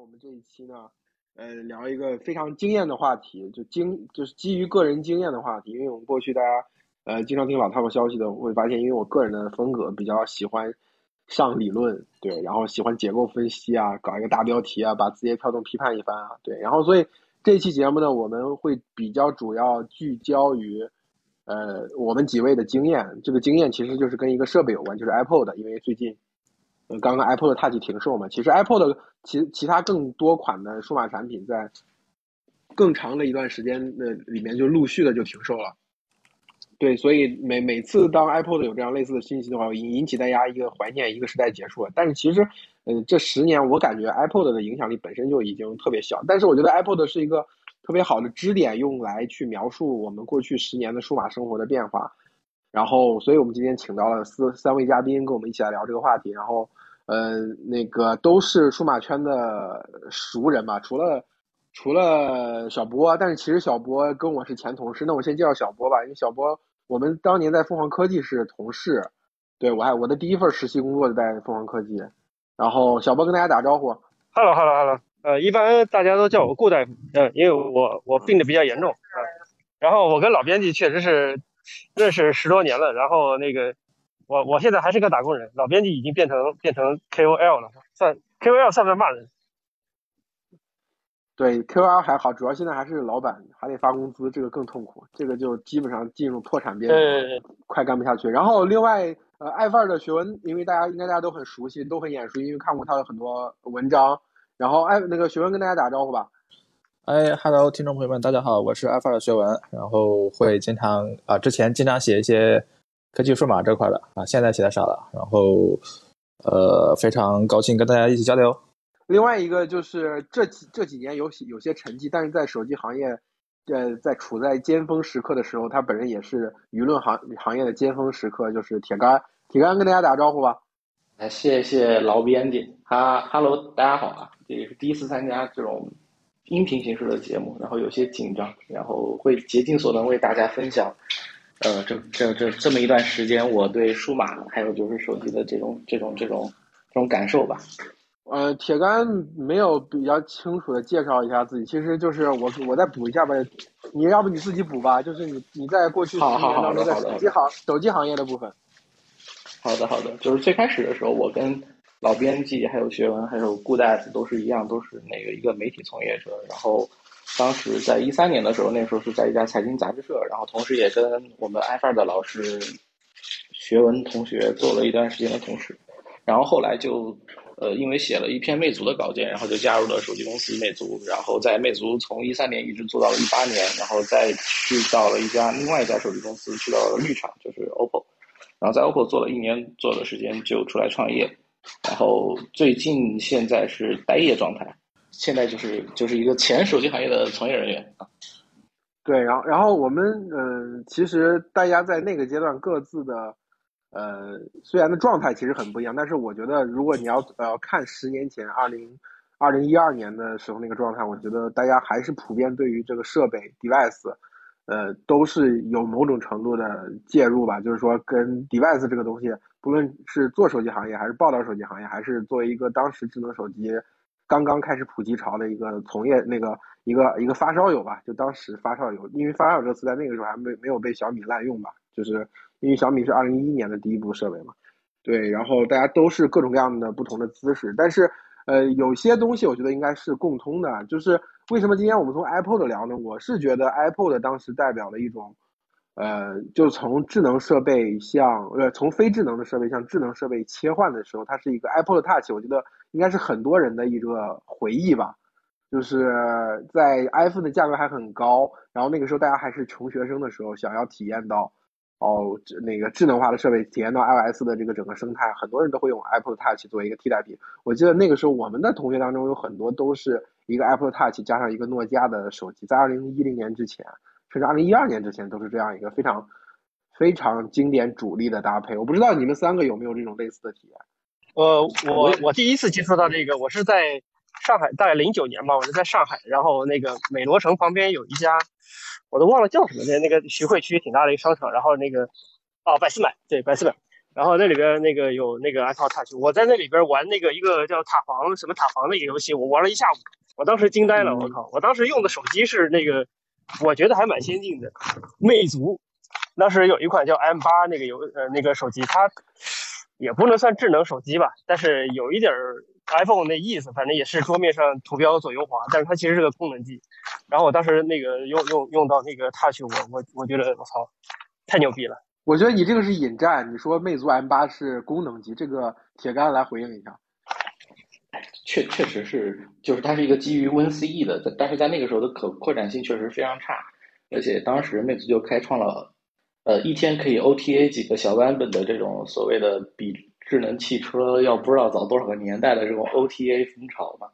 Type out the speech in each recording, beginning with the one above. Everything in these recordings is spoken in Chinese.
我们这一期呢，呃，聊一个非常惊艳的话题，就经就是基于个人经验的话题。因为我们过去大家呃经常听老套消息的，会发现，因为我个人的风格比较喜欢上理论，对，然后喜欢结构分析啊，搞一个大标题啊，把字节跳动批判一番啊，对，然后所以这期节目呢，我们会比较主要聚焦于呃我们几位的经验，这个经验其实就是跟一个设备有关，就是 Apple 的，因为最近。刚刚 Apple 的 Touch 停售嘛，其实 Apple 的其其他更多款的数码产品在更长的一段时间的里面就陆续的就停售了。对，所以每每次当 Apple 的有这样类似的信息的话，引引起大家一个怀念，一个时代结束了。但是其实，呃，这十年我感觉 Apple 的影响力本身就已经特别小。但是我觉得 Apple 的是一个特别好的支点，用来去描述我们过去十年的数码生活的变化。然后，所以我们今天请到了四三位嘉宾，跟我们一起来聊这个话题。然后。呃，那个都是数码圈的熟人嘛，除了除了小波，但是其实小波跟我是前同事。那我先介绍小波吧，因为小波我们当年在凤凰科技是同事，对我还我的第一份实习工作就在凤凰科技。然后小波跟大家打招呼，Hello，Hello，Hello，呃，一般大家都叫我顾大夫，嗯，因为我我病的比较严重啊。然后我跟老编辑确实是认识十多年了，然后那个。我我现在还是个打工人，老编辑已经变成变成 KOL 了，算 KOL 算不算骂人？对，KOL 还好，主要现在还是老板，还得发工资，这个更痛苦，这个就基本上进入破产边缘，快干不下去。然后另外，呃，爱范儿的学文，因为大家应该大家都很熟悉，都很眼熟，因为看过他的很多文章。然后艾那个学文跟大家打招呼吧。哎，Hello，听众朋友们，大家好，我是爱范儿的学文，然后会经常啊，之前经常写一些。科技数码这块的啊，现在写的少了，然后呃，非常高兴跟大家一起交流。另外一个就是这几这几年有有些成绩，但是在手机行业，呃，在处在尖峰时刻的时候，他本人也是舆论行行业的尖峰时刻，就是铁杆。铁杆跟大家打个招呼吧。哎，谢谢老编辑。哈，Hello，大家好啊，这也是第一次参加这种音频形式的节目，然后有些紧张，然后会竭尽所能为大家分享。呃，这这这这么一段时间，我对数码还有就是手机的这种这种这种这种感受吧。呃，铁杆没有比较清楚的介绍一下自己，其实就是我我再补一下吧。你要不你自己补吧，就是你你在过去十年当中在手机行手机行业的部分。好的好的，就是最开始的时候，我跟老编辑还有学文还有顾大夫都是一样，都是那个一个媒体从业者，然后。当时在一三年的时候，那时候是在一家财经杂志社，然后同时也跟我们 i 范的老师学文同学做了一段时间的同事，然后后来就呃因为写了一篇魅族的稿件，然后就加入了手机公司魅族，然后在魅族从一三年一直做到了一八年，然后再去到了一家另外一家手机公司，去到了绿厂，就是 OPPO，然后在 OPPO 做了一年左右的时间就出来创业，然后最近现在是待业状态。现在就是就是一个前手机行业的从业人员啊，对，然后然后我们嗯，其实大家在那个阶段各自的呃，虽然的状态其实很不一样，但是我觉得如果你要呃看十年前二零二零一二年的时候那个状态，我觉得大家还是普遍对于这个设备 device，呃，都是有某种程度的介入吧，就是说跟 device 这个东西，不论是做手机行业，还是报道手机行业，还是作为一个当时智能手机。刚刚开始普及潮的一个从业那个一个一个发烧友吧，就当时发烧友，因为发烧友这个词在那个时候还没没有被小米滥用吧，就是因为小米是二零一一年的第一部设备嘛，对，然后大家都是各种各样的不同的姿势，但是呃有些东西我觉得应该是共通的，就是为什么今天我们从 iPod 聊呢？我是觉得 iPod 当时代表了一种。呃，就从智能设备向呃从非智能的设备向智能设备切换的时候，它是一个 Apple Touch，我觉得应该是很多人的一个回忆吧。就是在 iPhone 的价格还很高，然后那个时候大家还是穷学生的时候，想要体验到哦那个智能化的设备，体验到 iOS 的这个整个生态，很多人都会用 Apple Touch 作为一个替代品。我记得那个时候我们的同学当中有很多都是一个 Apple Touch 加上一个诺基亚的手机，在二零一零年之前。甚至二零一二年之前都是这样一个非常非常经典主力的搭配。我不知道你们三个有没有这种类似的体验？呃，我我第一次接触到这个，我是在上海，大概零九年吧，我是在上海，然后那个美罗城旁边有一家，我都忘了叫什么，那那个徐汇区挺大的一个商场，然后那个哦百思买，对百思买，然后那里边那个有那个 iPod Touch，我在那里边玩那个一个叫塔防什么塔防的一个游戏，我玩了一下午，我当时惊呆了，我靠！我当时用的手机是那个，我觉得还蛮先进的，魅族，当时有一款叫 M 八那个游呃那个手机，它也不能算智能手机吧，但是有一点 iPhone 那意思，反正也是桌面上图标左右滑，但是它其实是个功能机。然后我当时那个用用用到那个 Touch，我我我觉得我操，太牛逼了。我觉得你这个是引战，你说魅族 M 八是功能机，这个铁杆来回应一下。确确实是，就是它是一个基于 WinCE 的，但是在那个时候的可扩展性确实非常差，而且当时魅族就开创了，呃，一天可以 OTA 几个小版本的这种所谓的比智能汽车要不知道早多少个年代的这种 OTA 风潮嘛。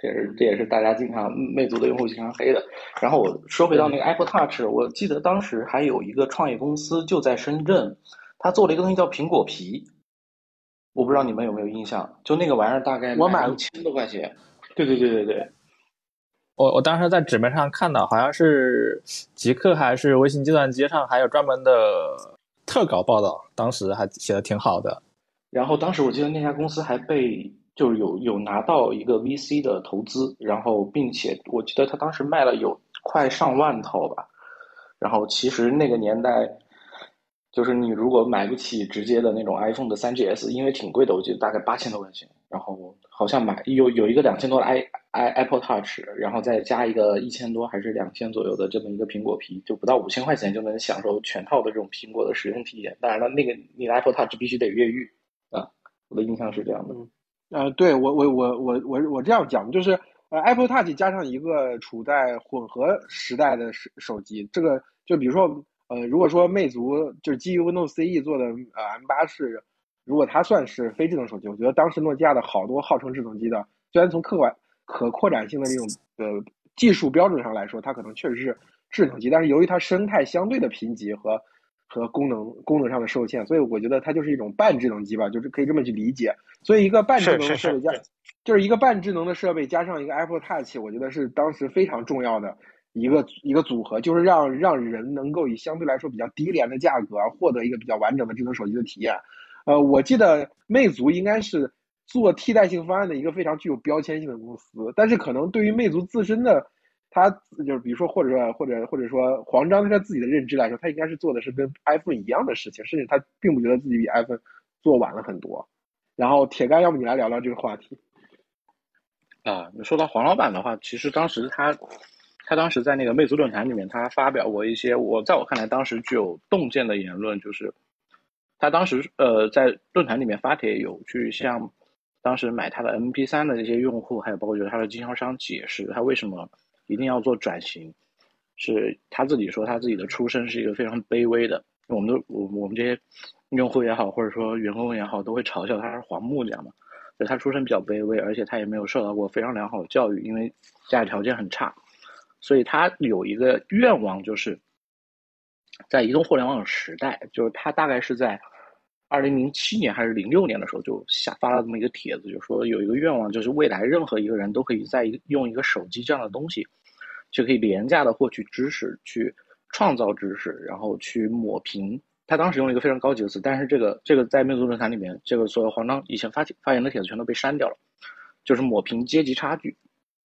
这是这也是大家经常魅族的用户经常黑的。然后我说回到那个 Apple Touch，我记得当时还有一个创业公司就在深圳，他做了一个东西叫苹果皮，我不知道你们有没有印象？就那个玩意儿大概我买了一千多块钱。对对对对对，我我当时在纸面上看到，好像是极客还是微信计算机上还有专门的特稿报道，当时还写的挺好的。然后当时我记得那家公司还被就是有有拿到一个 VC 的投资，然后并且我记得他当时卖了有快上万套吧。然后其实那个年代，就是你如果买不起直接的那种 iPhone 的 3GS，因为挺贵的，我记得大概八千多块钱。然后好像买有有一个两千多的 i i Apple Touch，然后再加一个一千多还是两千左右的这么一个苹果皮，就不到五千块钱就能享受全套的这种苹果的使用体验。当然了，那个你的 Apple Touch 必须得越狱啊，我的印象是这样的。呃，对我我我我我我这样讲，就是呃，Apple Touch 加上一个处在混合时代的手手机，这个就比如说呃，如果说魅族就是基于 Windows CE 做的呃 M 八是，如果它算是非智能手机，我觉得当时诺基亚的好多号称智能机的，虽然从客观可扩展性的这种呃技术标准上来说，它可能确实是智能机，但是由于它生态相对的贫瘠和和功能功能上的受限，所以我觉得它就是一种半智能机吧，就是可以这么去理解。所以一个半智能的设备加，就是一个半智能的设备加上一个 Apple Touch，我觉得是当时非常重要的一个一个组合，就是让让人能够以相对来说比较低廉的价格获得一个比较完整的智能手机的体验。呃，我记得魅族应该是做替代性方案的一个非常具有标签性的公司，但是可能对于魅族自身的，它就是比如说或者说或者或者说黄章他自己的认知来说，他应该是做的是跟 iPhone 一样的事情，甚至他并不觉得自己比 iPhone 做晚了很多。然后铁杆，要不你来聊聊这个话题？啊，说到黄老板的话，其实当时他，他当时在那个魅族论坛里面，他发表过一些我在我看来当时具有洞见的言论，就是他当时呃在论坛里面发帖，有去向当时买他的 MP 三的这些用户，还有包括就是他的经销商解释他为什么一定要做转型，是他自己说他自己的出身是一个非常卑微的，我们都我我们这些。用户也好，或者说员工也好，都会嘲笑他是黄木匠嘛。就他出身比较卑微，而且他也没有受到过非常良好的教育，因为家里条件很差，所以他有一个愿望，就是在移动互联网时代，就是他大概是在二零零七年还是零六年的时候，就下发了这么一个帖子，就说有一个愿望，就是未来任何一个人都可以在一用一个手机这样的东西，就可以廉价的获取知识，去创造知识，然后去抹平。他当时用了一个非常高级的词，但是这个这个在魅族论坛里面，这个所有黄章以前发发言的帖子全都被删掉了，就是抹平阶级差距。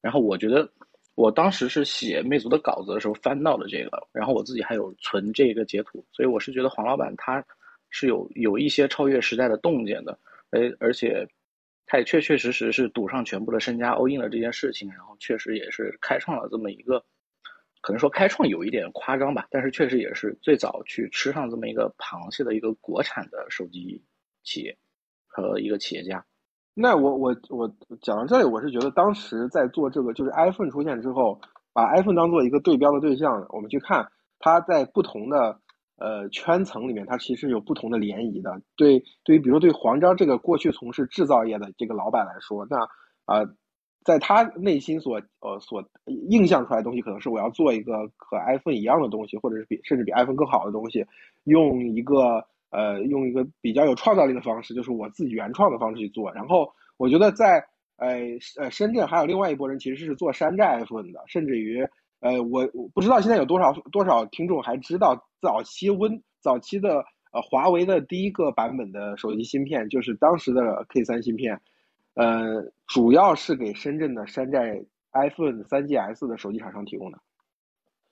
然后我觉得，我当时是写魅族的稿子的时候翻到了这个，然后我自己还有存这个截图，所以我是觉得黄老板他是有有一些超越时代的洞见的，而而且他也确确实实是赌上全部的身家 all in 了这件事情，然后确实也是开创了这么一个。可能说开创有一点夸张吧，但是确实也是最早去吃上这么一个螃蟹的一个国产的手机企业和一个企业家。那我我我讲到这里，我是觉得当时在做这个，就是 iPhone 出现之后，把 iPhone 当做一个对标的对象，我们去看它在不同的呃圈层里面，它其实有不同的涟漪的。对，对于比如对黄章这个过去从事制造业的这个老板来说，那啊。在他内心所呃所映像出来的东西，可能是我要做一个和 iPhone 一样的东西，或者是比甚至比 iPhone 更好的东西，用一个呃用一个比较有创造力的方式，就是我自己原创的方式去做。然后我觉得在呃呃深圳还有另外一拨人其实是做山寨 iPhone 的，甚至于呃我我不知道现在有多少多少听众还知道早期 Win 早期的呃，华为的第一个版本的手机芯片就是当时的 K 三芯片，呃，主要是给深圳的山寨 iPhone 三 GS 的手机厂商提供的。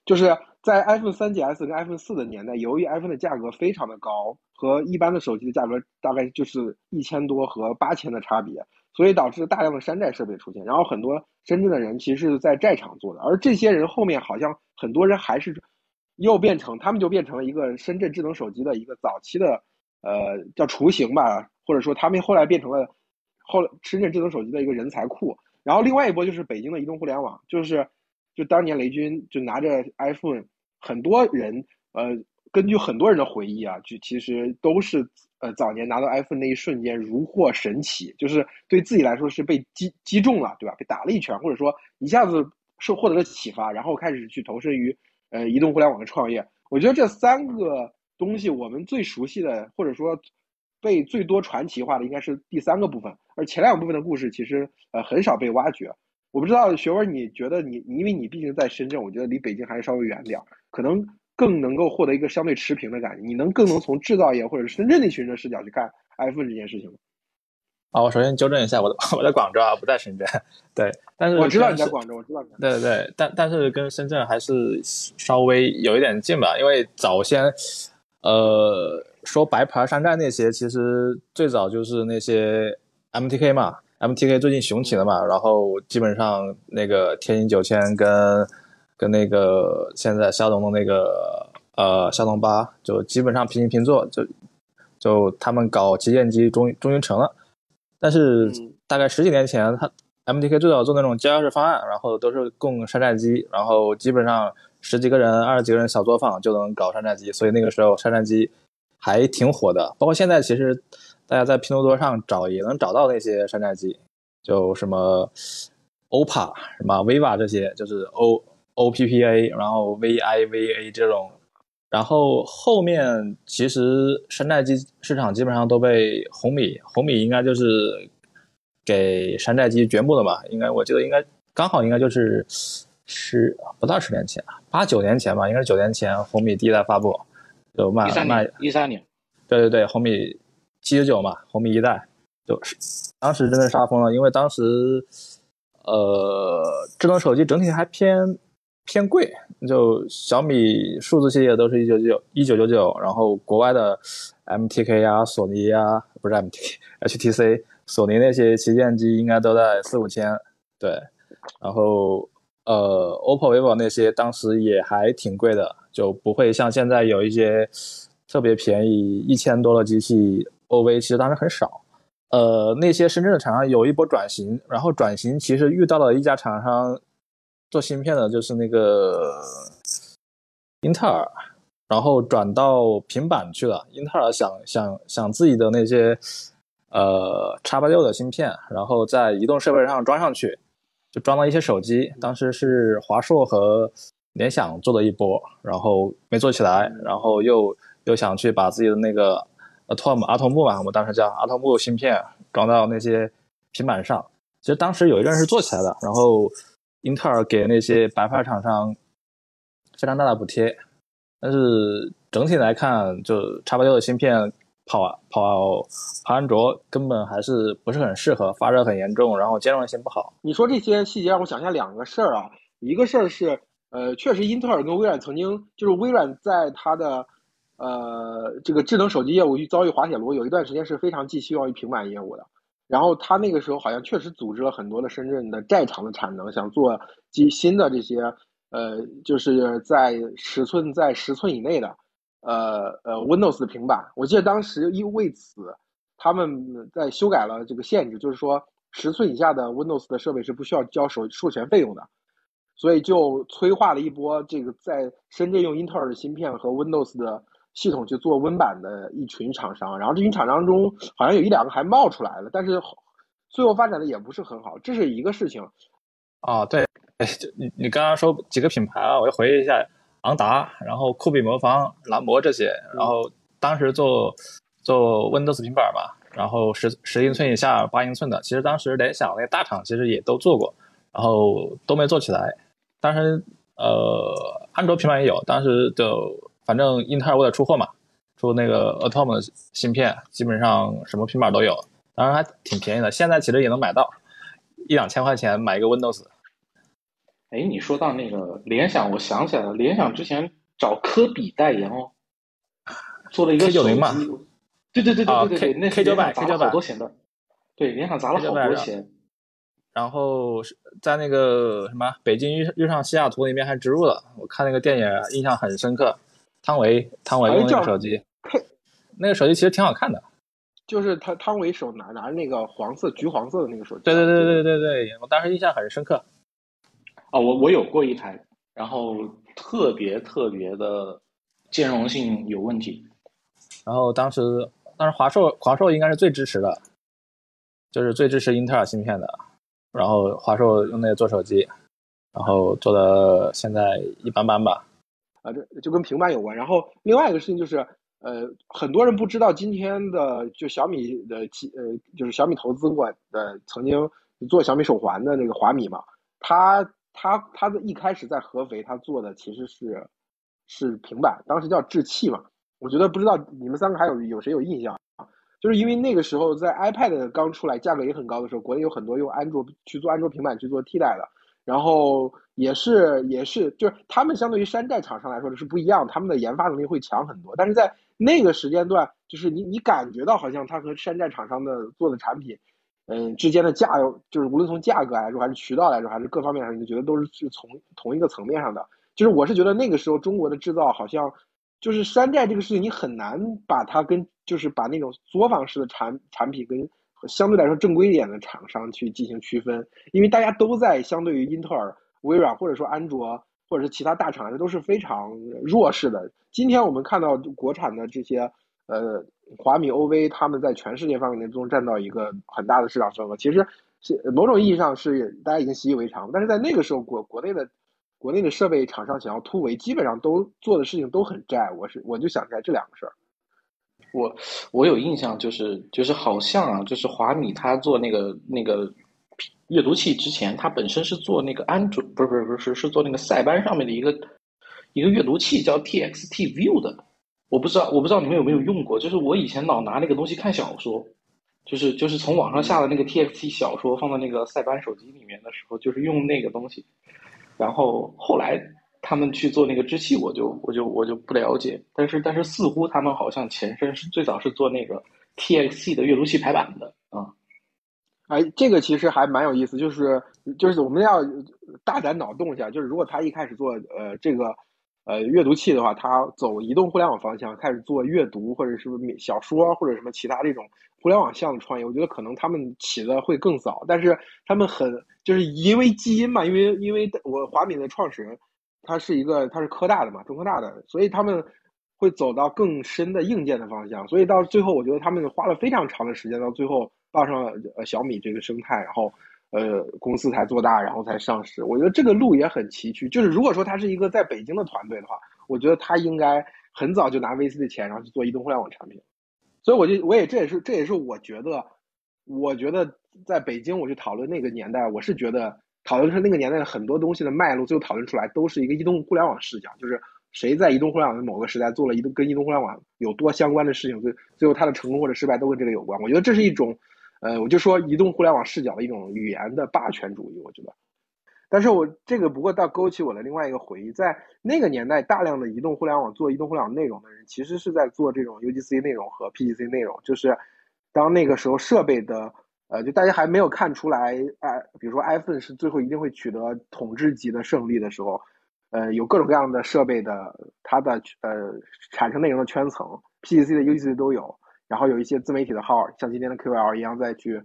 就是在 iPhone 三 GS 跟 iPhone 四的年代，由于 iPhone 的价格非常的高，和一般的手机的价格大概就是一千多和八千的差别，所以导致大量的山寨设备出现。然后很多深圳的人其实是在寨厂做的，而这些人后面好像很多人还是。又变成，他们就变成了一个深圳智能手机的一个早期的，呃，叫雏形吧，或者说他们后来变成了后深圳智能手机的一个人才库。然后另外一波就是北京的移动互联网，就是就当年雷军就拿着 iPhone，很多人呃，根据很多人的回忆啊，就其实都是呃早年拿到 iPhone 那一瞬间如获神奇，就是对自己来说是被击击中了，对吧？被打了一拳，或者说一下子受获得了启发，然后开始去投身于。呃，移动互联网的创业，我觉得这三个东西我们最熟悉的，或者说被最多传奇化的，应该是第三个部分，而前两部分的故事其实呃很少被挖掘。我不知道学文，你觉得你，因为你毕竟在深圳，我觉得离北京还是稍微远点儿，可能更能够获得一个相对持平的感觉。你能更能从制造业或者深圳那群人的视角去看 iPhone 这件事情吗？啊，我首先纠正一下，我的 我在广州啊，不在深圳。对，但是我知道你在广州，我知道。对对对，但但是跟深圳还是稍微有一点近吧，因为早先，呃，说白牌山寨那些，其实最早就是那些 MTK 嘛，MTK 最近雄起了嘛，然后基本上那个天瑛九千跟跟那个现在骁龙的那个呃骁龙八，就基本上平起平坐，就就他们搞旗舰机终于终于成了。但是大概十几年前，他 MTK 最早做那种交钥匙方案，然后都是供山寨机，然后基本上十几个人、二十几个人小作坊就能搞山寨机，所以那个时候山寨机还挺火的。包括现在，其实大家在拼多多上找也能找到那些山寨机，就什么 OPPO、什么 VIVA 这些，就是 O OPPA，然后 VIVA 这种。然后后面其实山寨机市场基本上都被红米，红米应该就是给山寨机掘墓的吧？应该我记得应该刚好应该就是十不到十年前，八九年前吧，应该是九年前红米第一代发布就卖卖一三年，对对对，红米七九九嘛，红米一代就是当时真的杀疯了，因为当时呃智能手机整体还偏。偏贵，就小米数字系列都是一九九一九九九，然后国外的 MTK 呀、索尼呀，不是 MT，HTC，索尼那些旗舰机应该都在四五千，对，然后呃，OPPO、vivo 那些当时也还挺贵的，就不会像现在有一些特别便宜一千多的机器，OV 其实当时很少，呃，那些深圳的厂商有一波转型，然后转型其实遇到了一家厂商。做芯片的就是那个英特尔，然后转到平板去了。英特尔想想想自己的那些呃叉八六的芯片，然后在移动设备上装上去，就装了一些手机。当时是华硕和联想做了一波，然后没做起来，然后又又想去把自己的那个 Atom 阿童木嘛，我们当时叫阿童木芯片装到那些平板上。其实当时有一阵是做起来的，然后。英特尔给那些白牌厂商非常大的补贴，但是整体来看，就叉八六的芯片跑跑跑安卓根本还是不是很适合，发热很严重，然后兼容性不好。你说这些细节让我想起来两个事儿啊，一个事儿是，呃，确实英特尔跟微软曾经就是微软在它的呃这个智能手机业务遭遇滑铁卢，有一段时间是非常寄希望于平板业务的。然后他那个时候好像确实组织了很多的深圳的寨厂的产能，想做机新的这些，呃，就是在十寸在十寸以内的，呃呃 Windows 的平板。我记得当时因为此，他们在修改了这个限制，就是说十寸以下的 Windows 的设备是不需要交授授权费用的，所以就催化了一波这个在深圳用英特尔的芯片和 Windows 的。系统去做 Win 版的一群厂商，然后这群厂商中好像有一两个还冒出来了，但是最后发展的也不是很好，这是一个事情。哦，对，哎，就你你刚刚说几个品牌啊，我要回忆一下，昂达，然后酷比魔方、蓝魔这些，然后当时做做 Windows 平板嘛，然后十十英寸以下、八英寸的，其实当时联想那些大厂其实也都做过，然后都没做起来。当时呃，安卓平板也有，当时就。反正英特尔为了出货嘛，出那个 Atom 的芯片，基本上什么平板都有，当然还挺便宜的。现在其实也能买到一两千块钱买一个 Windows。哎，你说到那个联想，我想起来了，联想之前找科比代言哦，做了一个 K 九零嘛，对对对对对对，那 K 九百 K 九百好多钱的，对，联想砸了好多钱。然后在那个什么北京遇遇上西雅图那边还植入了，我看那个电影印象很深刻。汤唯，汤唯用那个手机，那个手机其实挺好看的，就是他汤唯手拿拿着那个黄色、橘黄色的那个手机。对对对对对对，我当时印象很深刻。哦，我我有过一台，然后特别特别的兼容性有问题。然后当时当时华硕华硕应该是最支持的，就是最支持英特尔芯片的。然后华硕用那个做手机，然后做的现在一般般吧。啊，这就跟平板有关。然后另外一个事情就是，呃，很多人不知道今天的就小米的呃，就是小米投资过的曾经做小米手环的那个华米嘛，他他他的一开始在合肥他做的其实是是平板，当时叫智器嘛。我觉得不知道你们三个还有有谁有印象啊？就是因为那个时候在 iPad 刚出来，价格也很高的时候，国内有很多用安卓去做安卓平板去做替代的。然后也是也是，就是他们相对于山寨厂商来说是不一样，他们的研发能力会强很多。但是在那个时间段，就是你你感觉到好像它和山寨厂商的做的产品，嗯之间的价，就是无论从价格来说，还是渠道来说，还是各方面上，你觉得都是是从同一个层面上的。就是我是觉得那个时候中国的制造好像，就是山寨这个事情，你很难把它跟就是把那种作坊式的产产品跟。相对来说正规一点的厂商去进行区分，因为大家都在相对于英特尔、微软或者说安卓或者是其他大厂，这都是非常弱势的。今天我们看到国产的这些呃华米、OV，他们在全世界范围内都占到一个很大的市场份额。其实是某种意义上是大家已经习以为常，但是在那个时候国国内的国内的设备厂商想要突围，基本上都做的事情都很窄。我是我就想起来这两个事儿。我我有印象，就是就是好像啊，就是华米他做那个那个阅读器之前，他本身是做那个安卓，不是不是不是是做那个塞班上面的一个一个阅读器叫 TXT View 的。我不知道我不知道你们有没有用过，就是我以前老拿那个东西看小说，就是就是从网上下的那个 TXT 小说放到那个塞班手机里面的时候，就是用那个东西，然后后来。他们去做那个制器，我就我就我就不了解。但是但是似乎他们好像前身是最早是做那个 TXT 的阅读器排版的啊。哎，这个其实还蛮有意思，就是就是我们要大胆脑洞一下，就是如果他一开始做呃这个呃阅读器的话，他走移动互联网方向开始做阅读或者是小说或者什么其他这种互联网向的创业，我觉得可能他们起的会更早。但是他们很就是因为基因嘛，因为因为我华米的创始人。它是一个，它是科大的嘛，中科大的，所以他们会走到更深的硬件的方向，所以到最后，我觉得他们花了非常长的时间，到最后抱上了呃小米这个生态，然后呃公司才做大，然后才上市。我觉得这个路也很崎岖。就是如果说他是一个在北京的团队的话，我觉得他应该很早就拿 VC 的钱，然后去做移动互联网产品。所以我就我也这也是这也是我觉得，我觉得在北京我去讨论那个年代，我是觉得。讨论是那个年代的很多东西的脉络，最后讨论出来都是一个移动互联网视角，就是谁在移动互联网的某个时代做了移动跟移动互联网有多相关的事情，最最后他的成功或者失败都跟这个有关。我觉得这是一种，呃，我就说移动互联网视角的一种语言的霸权主义。我觉得，但是我这个不过倒勾起我的另外一个回忆，在那个年代，大量的移动互联网做移动互联网内容的人，其实是在做这种 UGC 内容和 PGC 内容，就是当那个时候设备的。呃，就大家还没有看出来，哎，比如说 iPhone 是最后一定会取得统治级的胜利的时候，呃，有各种各样的设备的，它的呃产生内容的圈层，PGC 的、UGC 都有，然后有一些自媒体的号，像今天的 QL 一样再去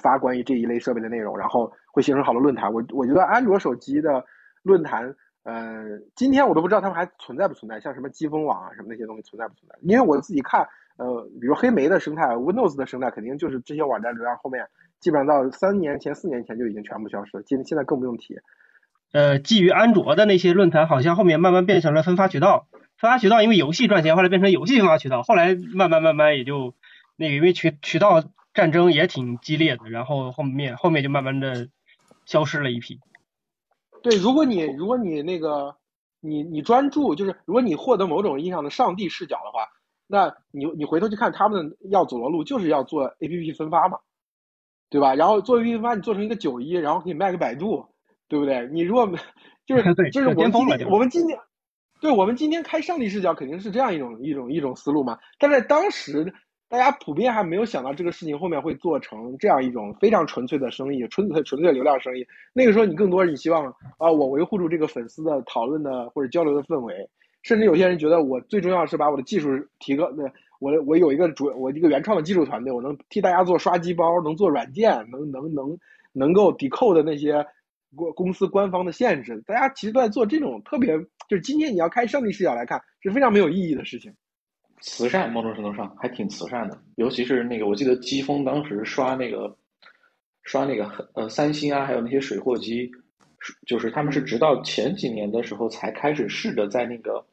发关于这一类设备的内容，然后会形成好多论坛。我我觉得安卓手机的论坛，呃，今天我都不知道他们还存在不存在，像什么机锋网啊什么那些东西存在不存在？因为我自己看。呃，比如黑莓的生态，Windows 的生态，肯定就是这些网站流量后面，基本上到三年前、四年前就已经全部消失了。现现在更不用提。呃，基于安卓的那些论坛，好像后面慢慢变成了分发渠道。分发渠道因为游戏赚钱，后来变成游戏分发渠道，后来慢慢慢慢也就那个，因为渠渠道战争也挺激烈的，然后后面后面就慢慢的消失了一批。对，如果你如果你那个你你专注，就是如果你获得某种意义上的上帝视角的话。那你你回头去看他们要走的路，就是要做 A P P 分发嘛，对吧？然后做 A P P 分发，你做成一个九一，然后可以卖给百度，对不对？你如果就是就是我们今天我们今天，对我们今天开上帝视角肯定是这样一种一种一种思路嘛。但在当时，大家普遍还没有想到这个事情后面会做成这样一种非常纯粹的生意，纯粹纯粹的流量生意。那个时候，你更多你希望啊，我维护住这个粉丝的讨论的或者交流的氛围，甚至有些人觉得我最重要是把我的技术提高，那我我有一个主我一个原创的技术团队，我能替大家做刷机包，能做软件，能能能能够抵扣的那些公公司官方的限制，大家其实都在做这种特别，就是今天你要开上帝视角来看，是非常没有意义的事情。慈善某种程度上还挺慈善的，尤其是那个我记得季风当时刷那个刷那个呃三星啊，还有那些水货机，就是他们是直到前几年的时候才开始试着在那个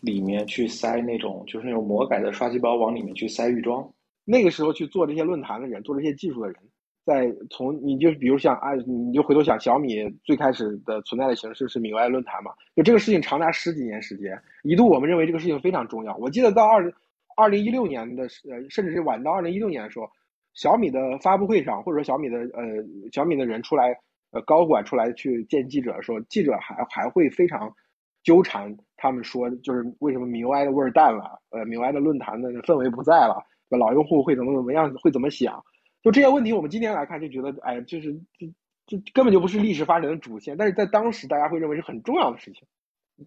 里面去塞那种就是那种魔改的刷机包往里面去塞预装。那个时候去做这些论坛的人，做这些技术的人，在从你就比如像啊，你就回头想小米最开始的存在的形式是米外论坛嘛，就这个事情长达十几年时间，一度我们认为这个事情非常重要。我记得到二二零一六年的呃，甚至是晚到二零一六年的时候，小米的发布会上，或者说小米的呃小米的人出来呃高管出来去见记者的时候，记者还还会非常纠缠他们说，就是为什么米 UI 的味儿淡了，呃米 UI 的论坛的氛围不在了。老用户会怎么怎么样，会怎么想？就这些问题，我们今天来看就觉得，哎，就是这这根本就不是历史发展的主线，但是在当时大家会认为是很重要的事情。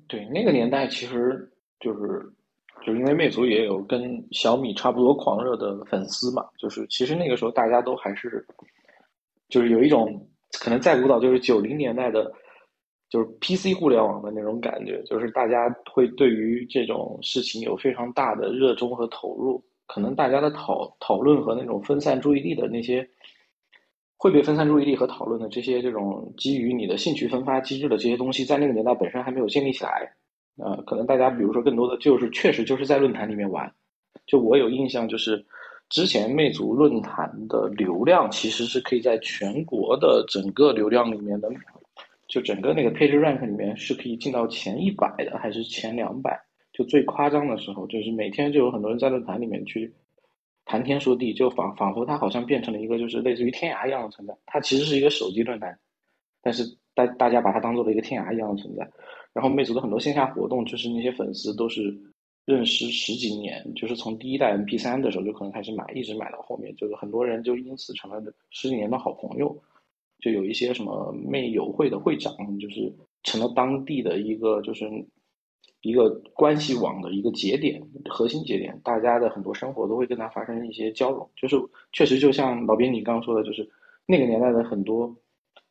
对，那个年代其实就是就是因为魅族也有跟小米差不多狂热的粉丝嘛，就是其实那个时候大家都还是就是有一种可能再古早就是九零年代的，就是 PC 互联网的那种感觉，就是大家会对于这种事情有非常大的热衷和投入。可能大家的讨讨论和那种分散注意力的那些会被分散注意力和讨论的这些这种基于你的兴趣分发机制的这些东西，在那个年代本身还没有建立起来。呃，可能大家比如说更多的就是确实就是在论坛里面玩。就我有印象，就是之前魅族论坛的流量其实是可以在全国的整个流量里面的，就整个那个 Page Rank 里面是可以进到前一百的，还是前两百？就最夸张的时候，就是每天就有很多人在论坛里面去谈天说地，就仿仿佛它好像变成了一个就是类似于天涯一样的存在。它其实是一个手机论坛，但是大大家把它当做了一个天涯一样的存在。然后魅族的很多线下活动，就是那些粉丝都是认识十几年，就是从第一代 MP 三的时候就可能开始买，一直买到后面，就是很多人就因此成了十几年的好朋友。就有一些什么魅友会的会长，就是成了当地的一个就是。一个关系网的一个节点，核心节点，大家的很多生活都会跟他发生一些交融。就是确实，就像老编你刚刚说的，就是那个年代的很多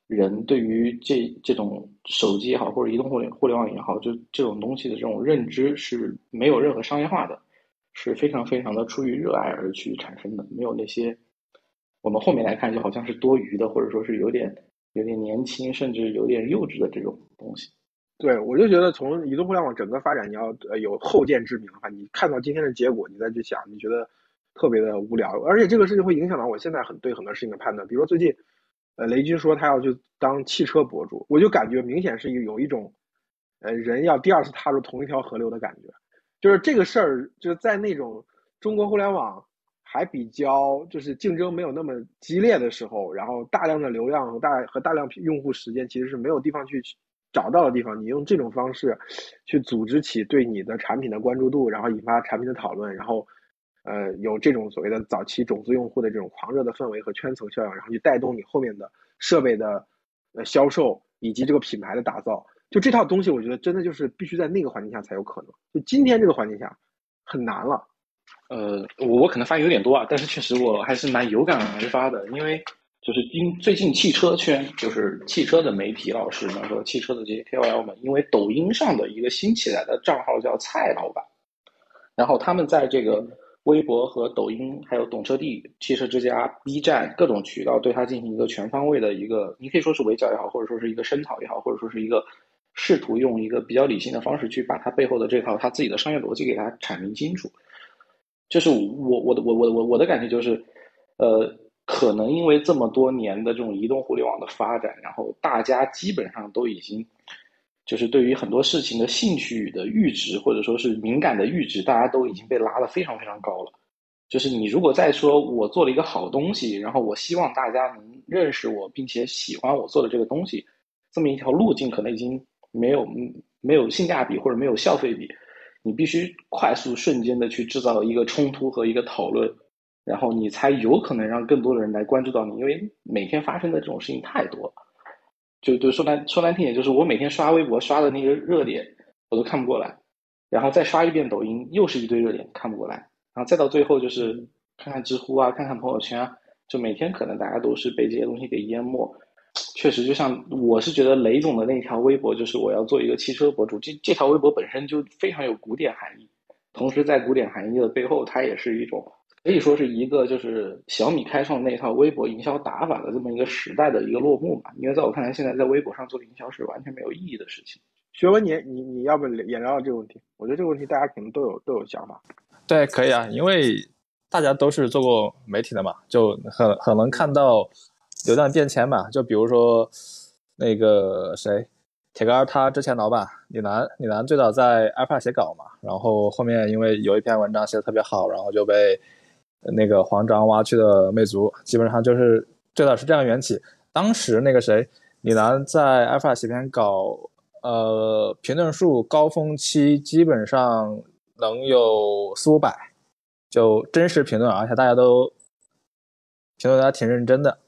人对于这这种手机也好，或者移动互联互联网也好，就这种东西的这种认知是没有任何商业化的，是非常非常的出于热爱而去产生的，没有那些我们后面来看就好像是多余的，或者说是有点有点年轻，甚至有点幼稚的这种东西。对，我就觉得从移动互联网整个发展，你要呃有后见之明的话，你看到今天的结果，你再去想，你觉得特别的无聊。而且这个事情会影响到我现在很对很多事情的判断。比如说最近，呃，雷军说他要去当汽车博主，我就感觉明显是有一种，呃，人要第二次踏入同一条河流的感觉。就是这个事儿，就是在那种中国互联网还比较就是竞争没有那么激烈的时候，然后大量的流量和大和大量用户时间其实是没有地方去。找到的地方，你用这种方式去组织起对你的产品的关注度，然后引发产品的讨论，然后呃有这种所谓的早期种子用户的这种狂热的氛围和圈层效应，然后去带动你后面的设备的呃销售以及这个品牌的打造。就这套东西，我觉得真的就是必须在那个环境下才有可能。就今天这个环境下很难了。呃，我我可能发言有点多啊，但是确实我还是蛮有感而发的，因为。就是今最近汽车圈，就是汽车的媒体老师们和汽车的这些 KOL 们，因为抖音上的一个新起来的账号叫蔡老板，然后他们在这个微博和抖音，还有懂车帝、汽车之家、B 站各种渠道对他进行一个全方位的一个，你可以说是围剿也好，或者说是一个声讨也好，或者说是一个试图用一个比较理性的方式去把他背后的这套他自己的商业逻辑给他阐明清楚。就是我我的我我我我的感觉就是，呃。可能因为这么多年的这种移动互联网的发展，然后大家基本上都已经就是对于很多事情的兴趣的阈值，或者说是敏感的阈值，大家都已经被拉得非常非常高了。就是你如果再说我做了一个好东西，然后我希望大家能认识我，并且喜欢我做的这个东西，这么一条路径可能已经没有没有性价比或者没有消费比。你必须快速瞬间的去制造一个冲突和一个讨论，然后你才有可能让更多的人来关注到你，因为每天发生的这种事情太多了。就就说难说难听点，就是我每天刷微博刷的那个热点，我都看不过来，然后再刷一遍抖音，又是一堆热点，看不过来，然后再到最后就是看看知乎啊，看看朋友圈啊，就每天可能大家都是被这些东西给淹没。确实，就像我是觉得雷总的那条微博，就是我要做一个汽车博主，这这条微博本身就非常有古典含义，同时在古典含义的背后，它也是一种。可以说是一个就是小米开创那套微博营销打法的这么一个时代的一个落幕吧。因为在我看来，现在在微博上做营销是完全没有意义的事情。学文，你你你要不也聊聊这个问题？我觉得这个问题大家可能都有都有想法。对，可以啊，因为大家都是做过媒体的嘛，就很很能看到流量变迁嘛。就比如说那个谁，铁杆他之前老板李楠，李楠最早在 ipa 写稿嘛，然后后面因为有一篇文章写的特别好，然后就被。那个黄章挖去的魅族，基本上就是最早是这样缘起。当时那个谁，李楠在 a l p h a 写篇稿，呃，评论数高峰期基本上能有四五百，就真实评论，而且大家都评论的还挺认真的。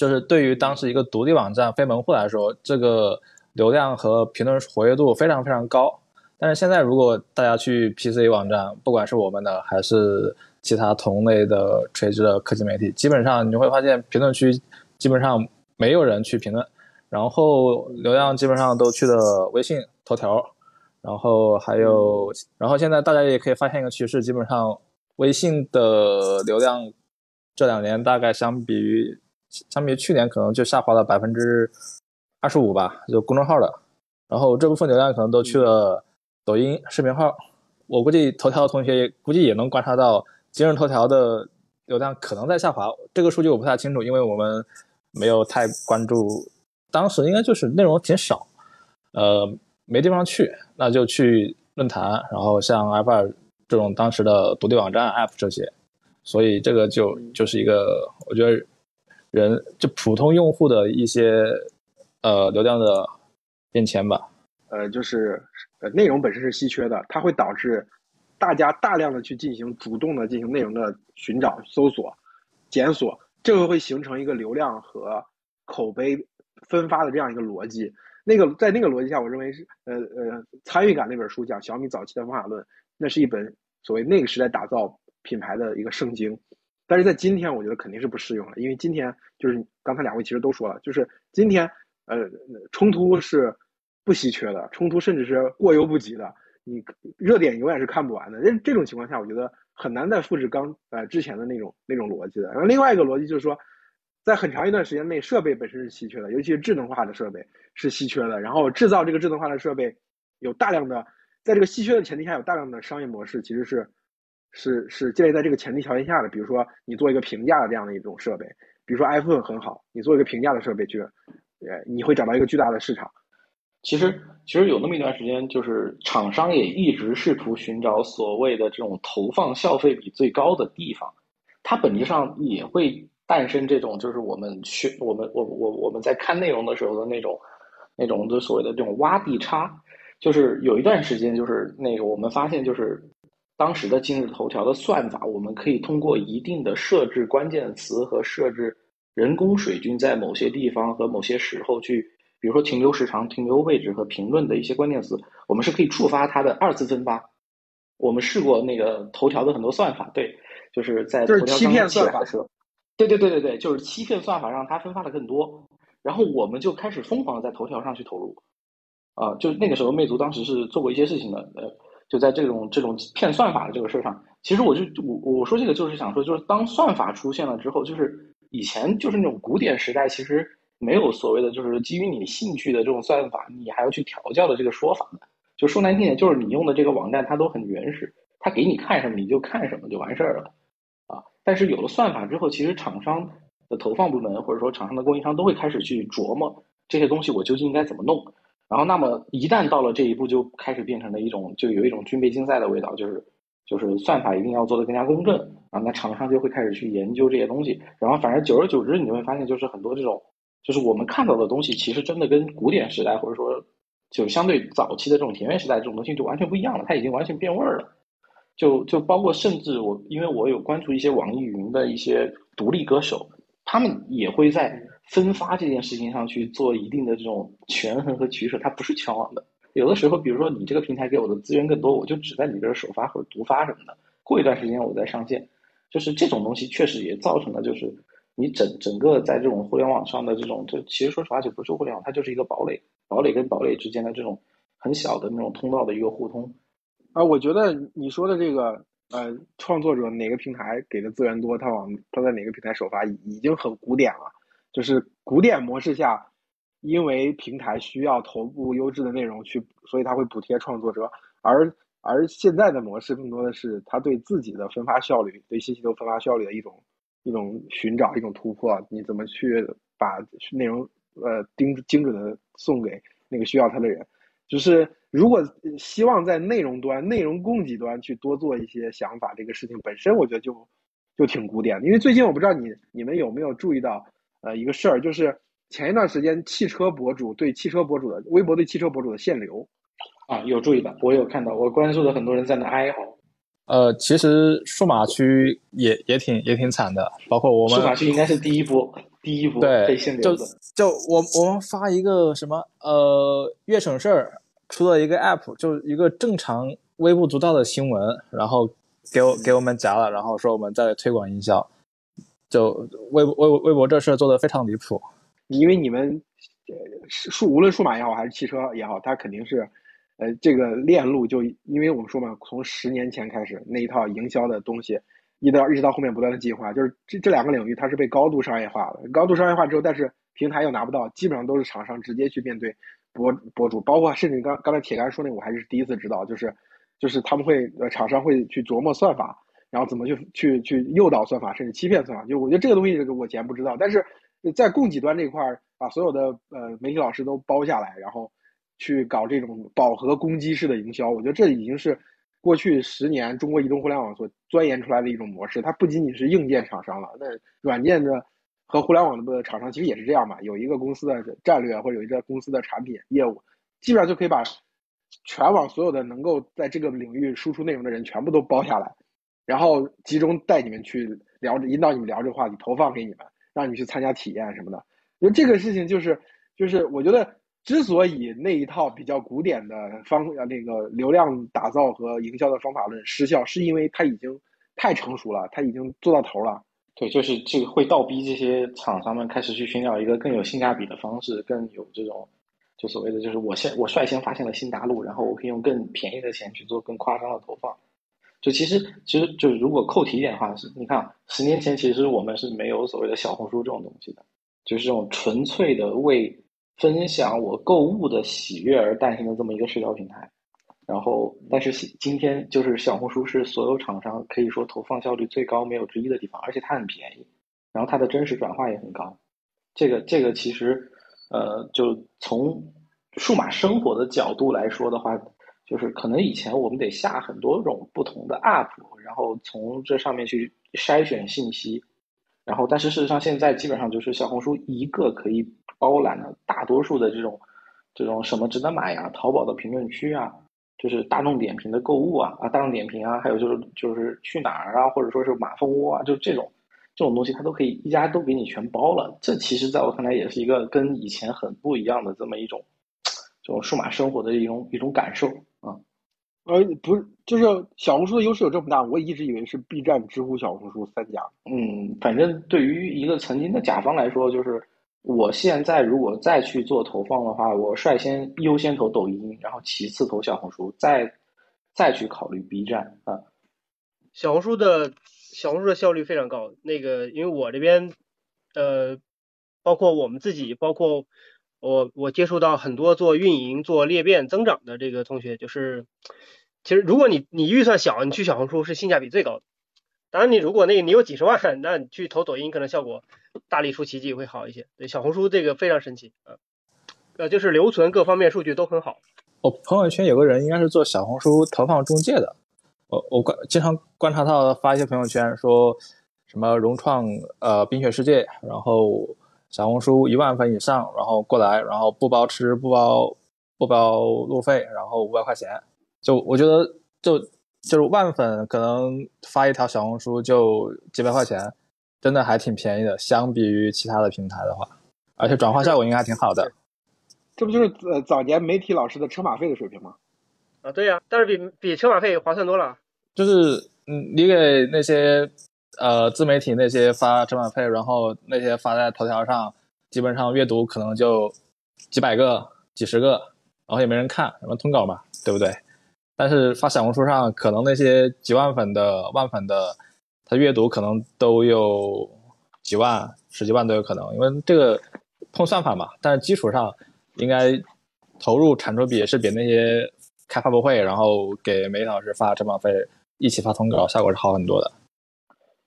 就是对于当时一个独立网站非门户来说，这个流量和评论活跃度非常非常高。但是现在如果大家去 PC 网站，不管是我们的还是其他同类的垂直的科技媒体，基本上你会发现评论区基本上没有人去评论，然后流量基本上都去了微信、头条，然后还有，然后现在大家也可以发现一个趋势，基本上微信的流量这两年大概相比于相比去年可能就下滑了百分之二十五吧，就公众号的，然后这部分流量可能都去了抖音视频号，我估计头条的同学也估计也能观察到。今日头条的流量可能在下滑，这个数据我不太清楚，因为我们没有太关注。当时应该就是内容挺少，呃，没地方去，那就去论坛，然后像 F 二这种当时的独立网站 App 这些，所以这个就就是一个我觉得人就普通用户的一些呃流量的变迁吧。呃，就是呃内容本身是稀缺的，它会导致。大家大量的去进行主动的进行内容的寻找、搜索、检索，这个会形成一个流量和口碑分发的这样一个逻辑。那个在那个逻辑下，我认为是呃呃参与感那本书讲小米早期的方法论，那是一本所谓那个时代打造品牌的一个圣经。但是在今天，我觉得肯定是不适用了，因为今天就是刚才两位其实都说了，就是今天呃冲突是不稀缺的，冲突甚至是过犹不及的。你热点永远是看不完的，这这种情况下，我觉得很难再复制刚呃之前的那种那种逻辑的。然后另外一个逻辑就是说，在很长一段时间内，设备本身是稀缺的，尤其是智能化的设备是稀缺的。然后制造这个智能化的设备，有大量的在这个稀缺的前提下，有大量的商业模式其实是是是建立在这个前提条件下的。比如说，你做一个平价的这样的一种设备，比如说 iPhone 很好，你做一个平价的设备去，呃，你会找到一个巨大的市场。其实，其实有那么一段时间，就是厂商也一直试图寻找所谓的这种投放消费比最高的地方，它本质上也会诞生这种，就是我们去我们我我我们在看内容的时候的那种那种的所谓的这种洼地差。就是有一段时间，就是那个我们发现，就是当时的今日头条的算法，我们可以通过一定的设置关键词和设置人工水军，在某些地方和某些时候去。比如说停留时长、停留位置和评论的一些关键词，我们是可以触发它的二次分发。我们试过那个头条的很多算法，对，就是在头条刚起来的时候，对对对对对，就是欺骗算法让它分发的更多，然后我们就开始疯狂的在头条上去投入。啊，就那个时候魅族当时是做过一些事情的，呃，就在这种这种骗算法的这个事儿上，其实我就我我说这个就是想说，就是当算法出现了之后，就是以前就是那种古典时代，其实。没有所谓的，就是基于你兴趣的这种算法，你还要去调教的这个说法的。就说难听点，就是你用的这个网站它都很原始，它给你看什么你就看什么就完事儿了，啊。但是有了算法之后，其实厂商的投放部门或者说厂商的供应商都会开始去琢磨这些东西我究竟应该怎么弄。然后那么一旦到了这一步，就开始变成了一种就有一种军备竞赛的味道，就是就是算法一定要做得更加公正啊，那厂商就会开始去研究这些东西，然后反而久而久之，你就会发现就是很多这种就是我们看到的东西，其实真的跟古典时代或者说就相对早期的这种田园时代这种东西就完全不一样了，它已经完全变味儿了。就就包括甚至我，因为我有关注一些网易云的一些独立歌手，他们也会在分发这件事情上去做一定的这种权衡和取舍，它不是全网的。有的时候，比如说你这个平台给我的资源更多，我就只在你这儿首发或者独发什么的，过一段时间我再上线。就是这种东西确实也造成了，就是你整整个在这种互联网上的这种，就其实说实话就不是互联网，它就是一个堡垒，堡垒跟堡垒之间的这种很小的那种通道的一个互通。啊，我觉得你说的这个，呃，创作者哪个平台给的资源多，他往他在哪个平台首发，已经很古典了。就是古典模式下，因为平台需要头部优质的内容去，所以他会补贴创作者。而而现在的模式更多的是他对自己的分发效率，对信息流分发效率的一种一种寻找，一种突破。你怎么去把内容呃精精准的送给那个需要它的人？就是如果希望在内容端、内容供给端去多做一些想法，这个事情本身我觉得就就挺古典的。因为最近我不知道你你们有没有注意到，呃，一个事儿，就是前一段时间汽车博主对汽车博主的微博对汽车博主的限流，啊，有注意到，我有看到，我关注的很多人在那哀嚎。呃，其实数码区也也挺也挺惨的，包括我们数码区应该是第一波。第一波对，就就我我们发一个什么呃，越省事儿出了一个 app，就是一个正常微不足道的新闻，然后给我给我们夹了，然后说我们在推广营销，就微微微博这事做的非常离谱。因为你们数无论数码也好还是汽车也好，它肯定是呃这个链路就因为我们说嘛，从十年前开始那一套营销的东西。一到一直到后面不断的进化，就是这这两个领域它是被高度商业化的，高度商业化之后，但是平台又拿不到，基本上都是厂商直接去面对博博主，包括甚至刚刚才铁杆说那个，我还是第一次知道，就是就是他们会呃厂商会去琢磨算法，然后怎么去去去诱导算法，甚至欺骗算法，就我觉得这个东西我以前不知道，但是在供给端这块儿，把所有的呃媒体老师都包下来，然后去搞这种饱和攻击式的营销，我觉得这已经是。过去十年，中国移动互联网所钻研出来的一种模式，它不仅仅是硬件厂商了，那软件的和互联网的厂商其实也是这样嘛。有一个公司的战略或者有一个公司的产品业务，基本上就可以把全网所有的能够在这个领域输出内容的人全部都包下来，然后集中带你们去聊，引导你们聊这个话题，投放给你们，让你们去参加体验什么的。因为这个事情就是就是我觉得。之所以那一套比较古典的方呃那个流量打造和营销的方法论失效，是因为它已经太成熟了，它已经做到头了。对，就是这个会倒逼这些厂商们开始去寻找一个更有性价比的方式，更有这种就所谓的就是我先我率先发现了新大陆，然后我可以用更便宜的钱去做更夸张的投放。就其实其实就如果扣题一点的话，是你看十年前其实我们是没有所谓的小红书这种东西的，就是这种纯粹的为。分享我购物的喜悦而诞生的这么一个社交平台，然后，但是今天就是小红书是所有厂商可以说投放效率最高没有之一的地方，而且它很便宜，然后它的真实转化也很高。这个这个其实，呃，就从数码生活的角度来说的话，就是可能以前我们得下很多种不同的 app，然后从这上面去筛选信息，然后，但是事实上现在基本上就是小红书一个可以。包揽了大多数的这种，这种什么值得买呀？淘宝的评论区啊，就是大众点评的购物啊，啊，大众点评啊，还有就是就是去哪儿啊，或者说是马蜂窝啊，就这种这种东西，它都可以一家都给你全包了。这其实在我看来也是一个跟以前很不一样的这么一种这种数码生活的一种一种感受啊。呃，不是，就是小红书的优势有这么大，我一直以为是 B 站、知乎、小红书三家。嗯，反正对于一个曾经的甲方来说，就是。我现在如果再去做投放的话，我率先优先投抖音，然后其次投小红书，再再去考虑 B 站啊。小红书的小红书的效率非常高，那个因为我这边呃，包括我们自己，包括我我接触到很多做运营、做裂变增长的这个同学，就是其实如果你你预算小，你去小红书是性价比最高的。当然，你如果那你有几十万，那你去投抖音可能效果大力出奇迹会好一些。对，小红书这个非常神奇啊。呃，就是留存各方面数据都很好。我朋友圈有个人应该是做小红书投放中介的，我我观经常观察到发一些朋友圈说什么融创呃冰雪世界，然后小红书一万粉以上，然后过来，然后不包吃不包不包路费，然后五百块钱，就我觉得就就是万粉可能发一条小红书就几百块钱，真的还挺便宜的，相比于其他的平台的话，而且转化效果应该还挺好的。这不就是呃早年媒体老师的车马费的水平吗？啊，对呀、但是比比车马费划算多了。就是嗯，你给那些呃自媒体那些发车马费，然后那些发在头条上，基本上阅读可能就几百个、几十个，然后也没人看，什么通稿嘛，对不对？但是发小红书上，可能那些几万粉的、万粉的，他阅读可能都有几万、十几万都有可能，因为这个碰算法嘛。但是基础上应该投入产出比是比那些开发布会，然后给媒体老师发车马费一起发通稿，效果是好很多的。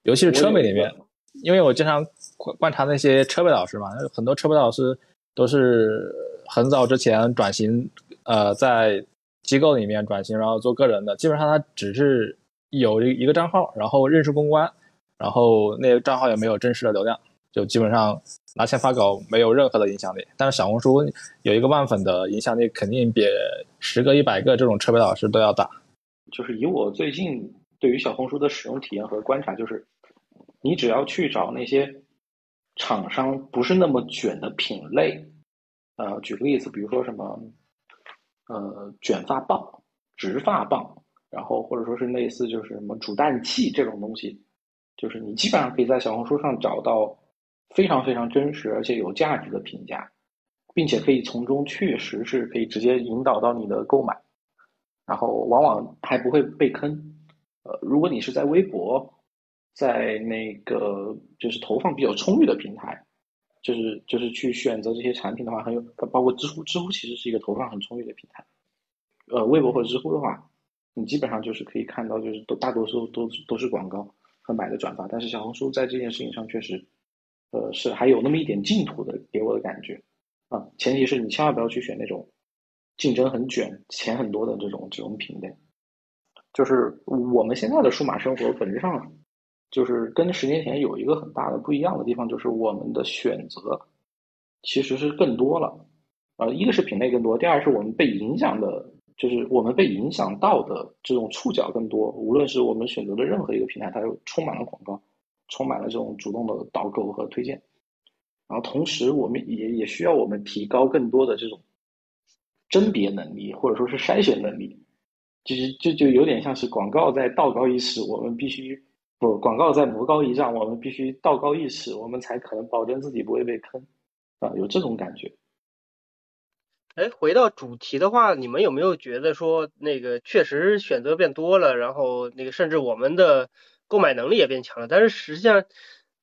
尤其是车媒里面，因为我经常观观察那些车媒老师嘛，很多车媒老师都是很早之前转型，呃，在机构里面转型，然后做个人的，基本上他只是有一一个账号，然后认识公关，然后那个账号也没有真实的流量，就基本上拿钱发稿没有任何的影响力。但是小红书有一个万粉的影响力，肯定比十个、一百个这种车媒老师都要大。就是以我最近对于小红书的使用体验和观察，就是你只要去找那些厂商不是那么卷的品类，呃，举个例子，比如说什么，呃，卷发棒、直发棒，然后或者说是类似就是什么煮蛋器这种东西，就是你基本上可以在小红书上找到非常非常真实而且有价值的评价，并且可以从中确实是可以直接引导到你的购买。然后往往还不会被坑。呃，如果你是在微博，在那个就是投放比较充裕的平台，就是就是去选择这些产品的话，很有包括知乎，知乎其实是一个投放很充裕的平台。呃，微博或者知乎的话，你基本上就是可以看到，就是都大多数都都是广告和买的转发。但是小红书在这件事情上确实，呃，是还有那么一点净土的，给我的感觉啊。前提是你千万不要去选那种。竞争很卷、钱很多的这种这种品类，就是我们现在的数码生活本质上就是跟十年前有一个很大的不一样的地方，就是我们的选择其实是更多了。呃，一个是品类更多，第二是我们被影响的，就是我们被影响到的这种触角更多。无论是我们选择的任何一个平台，它都充满了广告，充满了这种主动的导购和推荐。然后同时，我们也也需要我们提高更多的这种。甄别能力或者说是筛选能力，其实就就有点像是广告在道高一尺，我们必须不广告在魔高一丈，我们必须道高一尺，我们才可能保证自己不会被坑啊，有这种感觉。哎，回到主题的话，你们有没有觉得说那个确实选择变多了，然后那个甚至我们的购买能力也变强了，但是实际上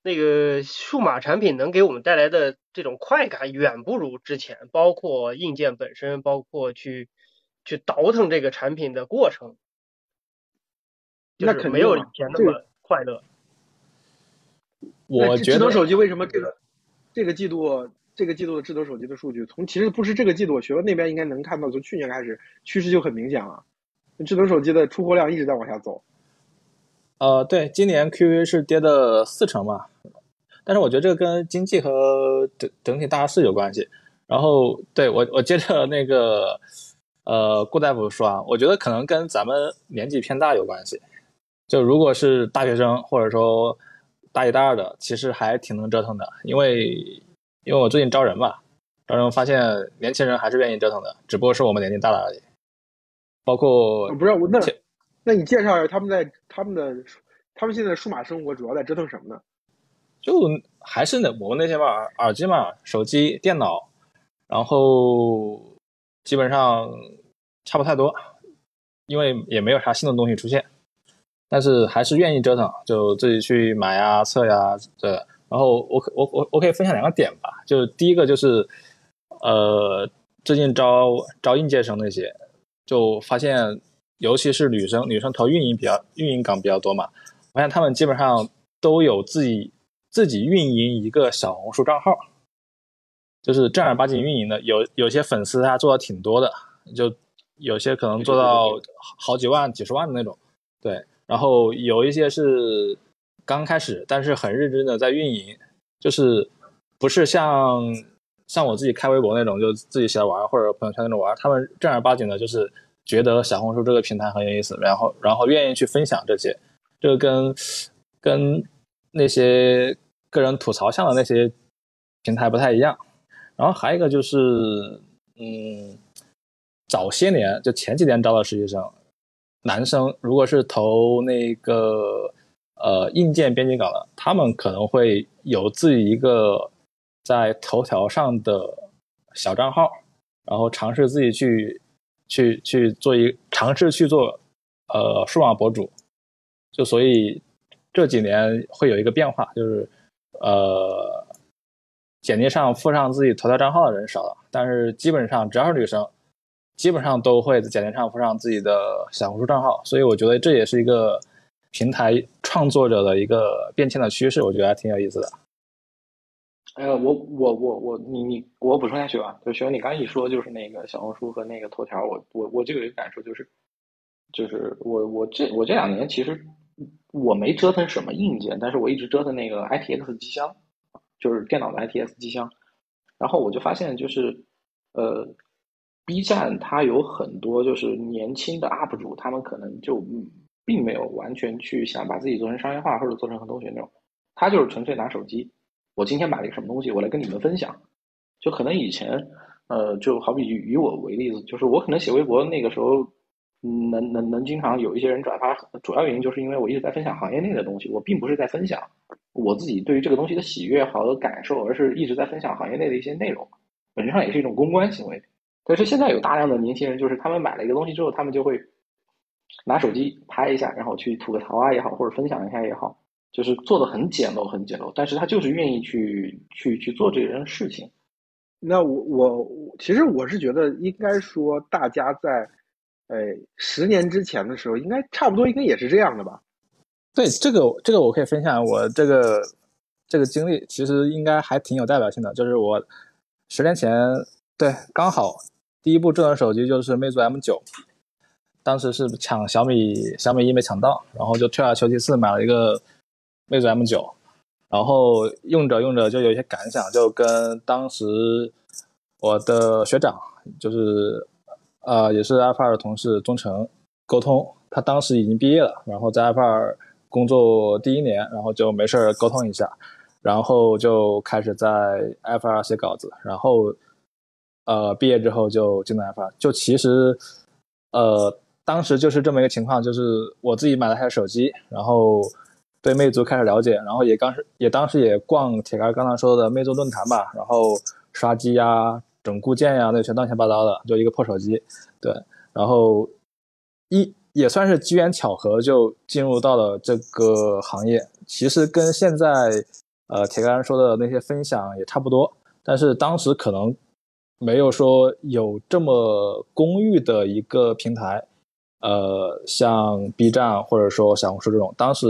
那个数码产品能给我们带来的这种快感远不如之前，包括硬件本身，包括去去倒腾这个产品的过程，就是没有以前那么快乐。我觉得智能手机为什么这个这个季度这个季度的智能手机的数据，从其实不是这个季度，学问那边应该能看到，从去年开始趋势就很明显了，智能手机的出货量一直在往下走。呃，对，今年 QV 是跌的四成嘛，但是我觉得这个跟经济和整整体大势有关系。然后，对我我接着那个呃顾大夫说啊，我觉得可能跟咱们年纪偏大有关系。就如果是大学生或者说大一大二的，其实还挺能折腾的，因为因为我最近招人嘛，招人发现年轻人还是愿意折腾的，只不过是我们年纪大了而已。包括不是我那。那你介绍一下他们在他们的他们现在数码生活主要在折腾什么呢？就还是那我们那些嘛，耳耳机嘛，手机、电脑，然后基本上差不太多，因为也没有啥新的东西出现，但是还是愿意折腾，就自己去买呀、测呀这。然后我可我我我可以分享两个点吧，就第一个就是呃，最近招招应届生那些，就发现。尤其是女生，女生投运营比较运营岗比较多嘛，我看他们基本上都有自己自己运营一个小红书账号，就是正儿八经运营的，有有些粉丝他做的挺多的，就有些可能做到好几万、几十万的那种，对。然后有一些是刚开始，但是很认真的在运营，就是不是像像我自己开微博那种，就自己写来玩或者朋友圈那种玩，他们正儿八经的就是觉得小红书这个平台很有意思，然后然后愿意去分享这些，这个跟跟那些个人吐槽向的那些平台不太一样。然后还有一个就是，嗯，早些年就前几年招的实习生。男生如果是投那个呃硬件编辑岗的，他们可能会有自己一个在头条上的小账号，然后尝试自己去去去做一尝试去做呃数码博主，就所以这几年会有一个变化，就是呃简历上附上自己头条账号的人少了，但是基本上只要是女生。基本上都会在简历上附上自己的小红书账号，所以我觉得这也是一个平台创作者的一个变迁的趋势，我觉得还挺有意思的。呃，我我我我你你我补充下去吧，就学你刚一说就是那个小红书和那个头条，我我我就有一个感受就是，就是我我这我这两年其实我没折腾什么硬件，但是我一直折腾那个 ITX 机箱，就是电脑的 ITX 机箱，然后我就发现就是呃。B 站它有很多就是年轻的 UP 主，他们可能就并没有完全去想把自己做成商业化或者做成很多学那种，他就是纯粹拿手机，我今天买了一个什么东西，我来跟你们分享。就可能以前，呃，就好比以我为例子，就是我可能写微博那个时候，能能能经常有一些人转发，主要原因就是因为我一直在分享行业内的东西，我并不是在分享我自己对于这个东西的喜悦好的感受，而是一直在分享行业内的一些内容，本质上也是一种公关行为。但是现在有大量的年轻人，就是他们买了一个东西之后，他们就会拿手机拍一下，然后去吐个槽啊也好，或者分享一下也好，就是做的很简陋，很简陋。但是他就是愿意去去去做这件事情。那我我其实我是觉得，应该说大家在呃十年之前的时候，应该差不多应该也是这样的吧？对，这个这个我可以分享我这个这个经历，其实应该还挺有代表性的，就是我十年前。对，刚好第一部智能手机就是魅族 M9，当时是抢小米小米一没抢到，然后就退而求其次买了一个魅族 M9，然后用着用着就有一些感想，就跟当时我的学长，就是呃也是 F 二的同事钟诚沟通，他当时已经毕业了，然后在 F 二工作第一年，然后就没事沟通一下，然后就开始在 F 二写稿子，然后。呃，毕业之后就进了 F 二，就其实，呃，当时就是这么一个情况，就是我自己买了台手机，然后对魅族开始了解，然后也刚是也当时也逛铁杆刚才说的魅族论坛吧，然后刷机呀、整固件呀，那全乱七八糟的，就一个破手机，对，然后一也算是机缘巧合就进入到了这个行业，其实跟现在呃铁杆说的那些分享也差不多，但是当时可能。没有说有这么公域的一个平台，呃，像 B 站或者说小红书这种，当时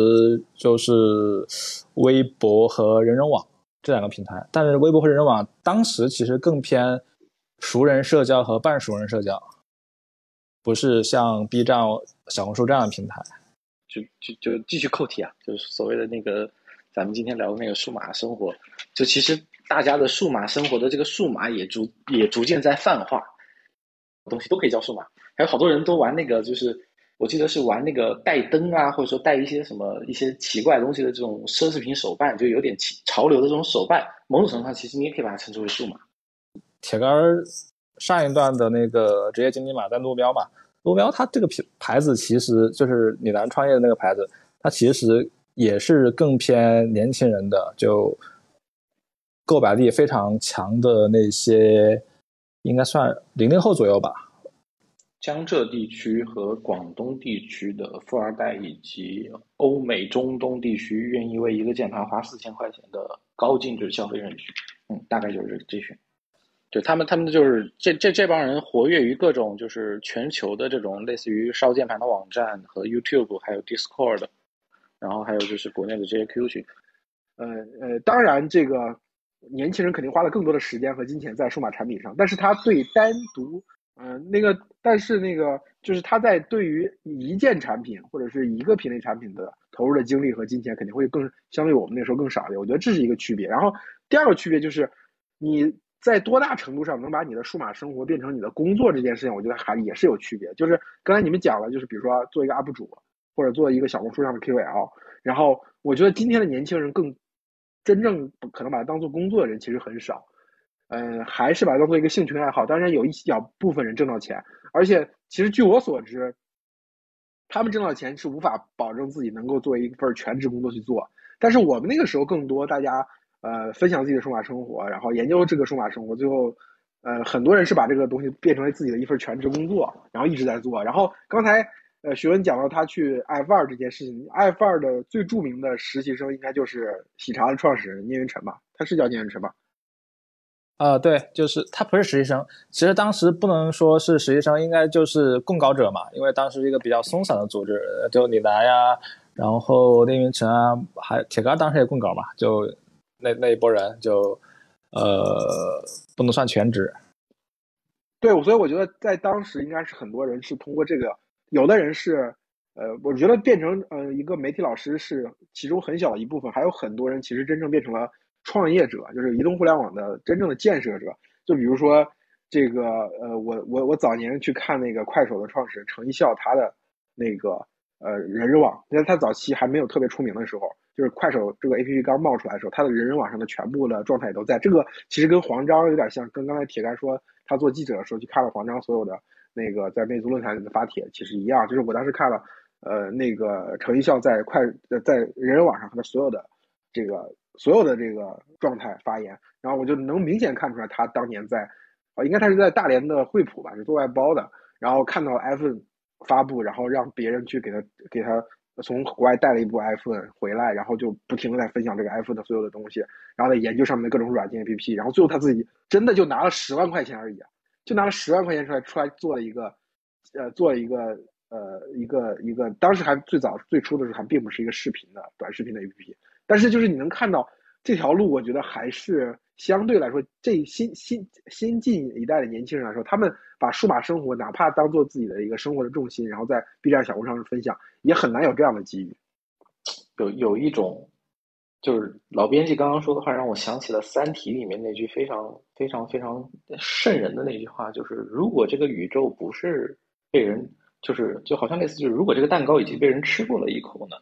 就是微博和人人网这两个平台。但是微博和人人网当时其实更偏熟人社交和半熟人社交，不是像 B 站、小红书这样的平台。就就就继续扣题啊，就是所谓的那个咱们今天聊的那个数码生活，就其实。大家的数码生活的这个数码也逐也逐渐在泛化，东西都可以叫数码。还有好多人都玩那个，就是我记得是玩那个带灯啊，或者说带一些什么一些奇怪东西的这种奢侈品手办，就有点奇潮流的这种手办。某种程度上，其实你也可以把它称之为数码。铁杆上一段的那个职业经理码在路标嘛，路标它这个品牌子其实就是李楠创业的那个牌子，它其实也是更偏年轻人的，就。购买力非常强的那些，应该算零零后左右吧。江浙地区和广东地区的富二代，以及欧美中东地区愿意为一个键盘花四千块钱的高净值消费人群，嗯，大概就是这群。就他们，他们就是这这这帮人活跃于各种就是全球的这种类似于烧键盘的网站和 YouTube，还有 Discord，然后还有就是国内的这些 QQ 群。呃呃，当然这个。年轻人肯定花了更多的时间和金钱在数码产品上，但是他对单独，嗯，那个，但是那个就是他在对于一件产品或者是一个品类产品的投入的精力和金钱肯定会更相对我们那时候更少一点。我觉得这是一个区别。然后第二个区别就是你在多大程度上能把你的数码生活变成你的工作这件事情，我觉得还也是有区别。就是刚才你们讲了，就是比如说做一个 UP 主或者做一个小红书上的 KOL，然后我觉得今天的年轻人更。真正可能把它当做工作的人其实很少，嗯，还是把它当做一个兴趣爱好。当然有一小部分人挣到钱，而且其实据我所知，他们挣到钱是无法保证自己能够做一份全职工作去做。但是我们那个时候更多大家呃分享自己的数码生活，然后研究这个数码生活，最后呃很多人是把这个东西变成了自己的一份全职工作，然后一直在做。然后刚才。呃，徐文讲到他去 F 二这件事情，F 二的最著名的实习生应该就是喜茶的创始人聂云辰吧？他是叫聂云辰吧？啊，对，就是他不是实习生，其实当时不能说是实习生，应该就是供稿者嘛，因为当时一个比较松散的组织，就李楠呀，然后聂云辰啊，还铁杆当时也供稿嘛，就那那一波人就呃不能算全职。对，所以我觉得在当时应该是很多人是通过这个。有的人是，呃，我觉得变成呃一个媒体老师是其中很小的一部分，还有很多人其实真正变成了创业者，就是移动互联网的真正的建设者。就比如说这个，呃，我我我早年去看那个快手的创始人程一笑，他的那个呃人人网，因为他早期还没有特别出名的时候，就是快手这个 A P P 刚冒出来的时候，他的人人网上的全部的状态也都在。这个其实跟黄章有点像，跟刚才铁杆说他做记者的时候去看了黄章所有的。那个在魅族论坛里的发帖其实一样，就是我当时看了，呃，那个程一笑在快在人人网上他所有的这个所有的这个状态发言，然后我就能明显看出来他当年在，啊，应该他是在大连的惠普吧，是做外包的，然后看到 iPhone 发布，然后让别人去给他给他从国外带了一部 iPhone 回来，然后就不停的在分享这个 iPhone 的所有的东西，然后在研究上面的各种软件 APP，然后最后他自己真的就拿了十万块钱而已。就拿了十万块钱出来，出来做了一个，呃，做了一个，呃，一个一个，当时还最早最初的时候还并不是一个视频的短视频的 APP，但是就是你能看到这条路，我觉得还是相对来说，这新新新进一代的年轻人来说，他们把数码生活哪怕当做自己的一个生活的重心，然后在 B 站、小红书上分享，也很难有这样的机遇。有有一种。就是老编辑刚刚说的话，让我想起了《三体》里面那句非常非常非常瘆人的那句话，就是如果这个宇宙不是被人，就是就好像类似，就是如果这个蛋糕已经被人吃过了一口呢，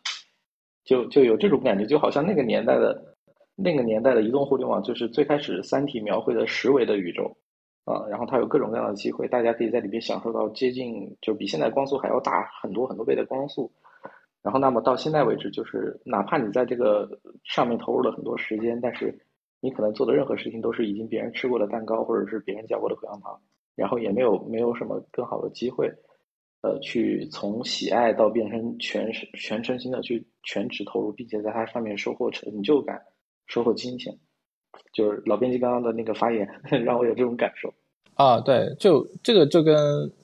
就就有这种感觉，就好像那个年代的那个年代的移动互联网，就是最开始《三体》描绘的十维的宇宙啊，然后它有各种各样的机会，大家可以在里面享受到接近就比现在光速还要大很多很多倍的光速。然后，那么到现在为止，就是哪怕你在这个上面投入了很多时间，但是你可能做的任何事情都是已经别人吃过的蛋糕，或者是别人嚼过的口香糖，然后也没有没有什么更好的机会，呃，去从喜爱到变成全全身心的去全职投入，并且在它上面收获成就感、收获金钱。就是老编辑刚刚的那个发言，让我有这种感受。啊，对，就这个就跟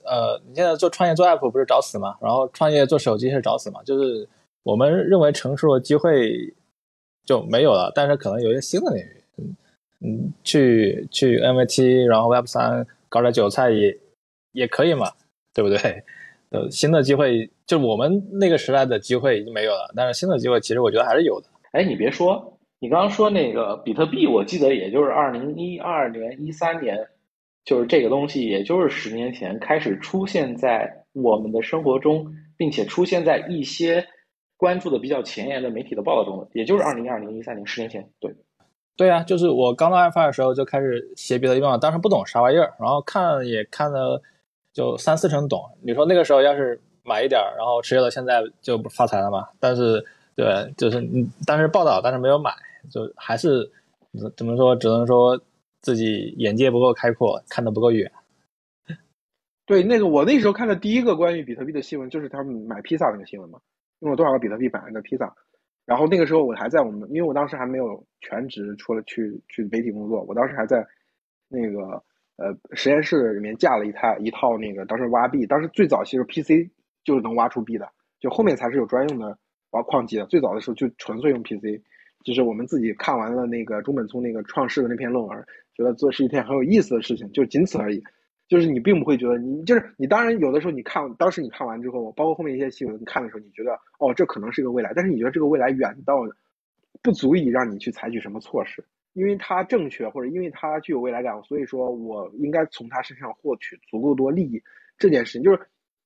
呃，你现在做创业做 app 不是找死吗？然后创业做手机是找死吗？就是我们认为成熟的机会就没有了，但是可能有一些新的领域，嗯嗯，去去 NFT，然后 Web 三搞点韭菜也也可以嘛，对不对？呃，新的机会就我们那个时代的机会已经没有了，但是新的机会其实我觉得还是有的。哎，你别说，你刚刚说那个比特币，我记得也就是二零一二年、一三年。就是这个东西，也就是十年前开始出现在我们的生活中，并且出现在一些关注的比较前沿的媒体的报道中的，也就是二零二零一三年，十年前。对，对啊，就是我刚到爱发的时候就开始写比特币嘛，当时不懂啥玩意儿，然后看也看了就三四成懂。你说那个时候要是买一点然后持有到现在就不发财了嘛？但是对，就是你，当时报道，但是没有买，就还是怎么说，只能说。自己眼界不够开阔，看得不够远。对，那个我那时候看的第一个关于比特币的新闻，就是他们买披萨那个新闻嘛，用了多少个比特币买了个披萨。然后那个时候我还在我们，因为我当时还没有全职出了去去媒体工作，我当时还在那个呃实验室里面架了一台一套那个当时挖币，当时最早其实 PC 就是能挖出币的，就后面才是有专用的挖矿机的，最早的时候就纯粹用 PC。就是我们自己看完了那个中本聪那个创世的那篇论文，觉得做是一件很有意思的事情，就仅此而已。就是你并不会觉得你就是你，当然有的时候你看当时你看完之后，包括后面一些新闻你看的时候，你觉得哦这可能是一个未来，但是你觉得这个未来远到不足以让你去采取什么措施，因为它正确或者因为它具有未来感，所以说我应该从它身上获取足够多利益。这件事情就是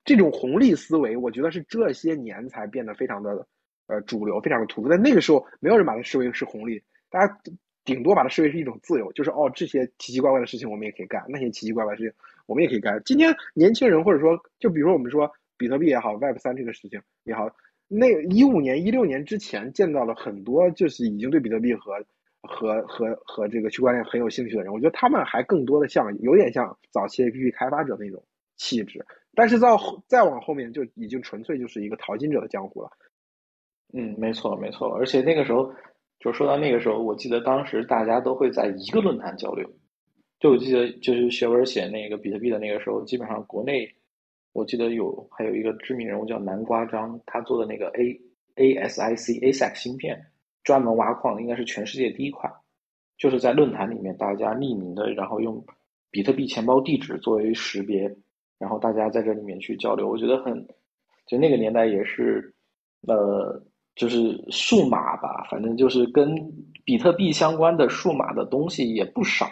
这种红利思维，我觉得是这些年才变得非常的呃主流，非常的突出。在那个时候，没有人把它视为是红利，大家。顶多把它视为是一种自由，就是哦，这些奇奇怪怪的事情我们也可以干，那些奇奇怪怪的事情我们也可以干。今天年轻人或者说，就比如说我们说比特币也好，Web 三这个事情也好，那一五年、一六年之前见到了很多就是已经对比特币和和和和这个区块链很有兴趣的人，我觉得他们还更多的像有点像早期 APP 开发者那种气质，但是到再往后面就已经纯粹就是一个淘金者的江湖了。嗯，没错没错，而且那个时候。就说到那个时候，我记得当时大家都会在一个论坛交流。就我记得，就是学文写那个比特币的那个时候，基本上国内，我记得有还有一个知名人物叫南瓜张，他做的那个 A ASIC ASIC 芯片，专门挖矿的，应该是全世界第一块。就是在论坛里面，大家匿名的，然后用比特币钱包地址作为识别，然后大家在这里面去交流。我觉得很，就那个年代也是，呃。就是数码吧，反正就是跟比特币相关的数码的东西也不少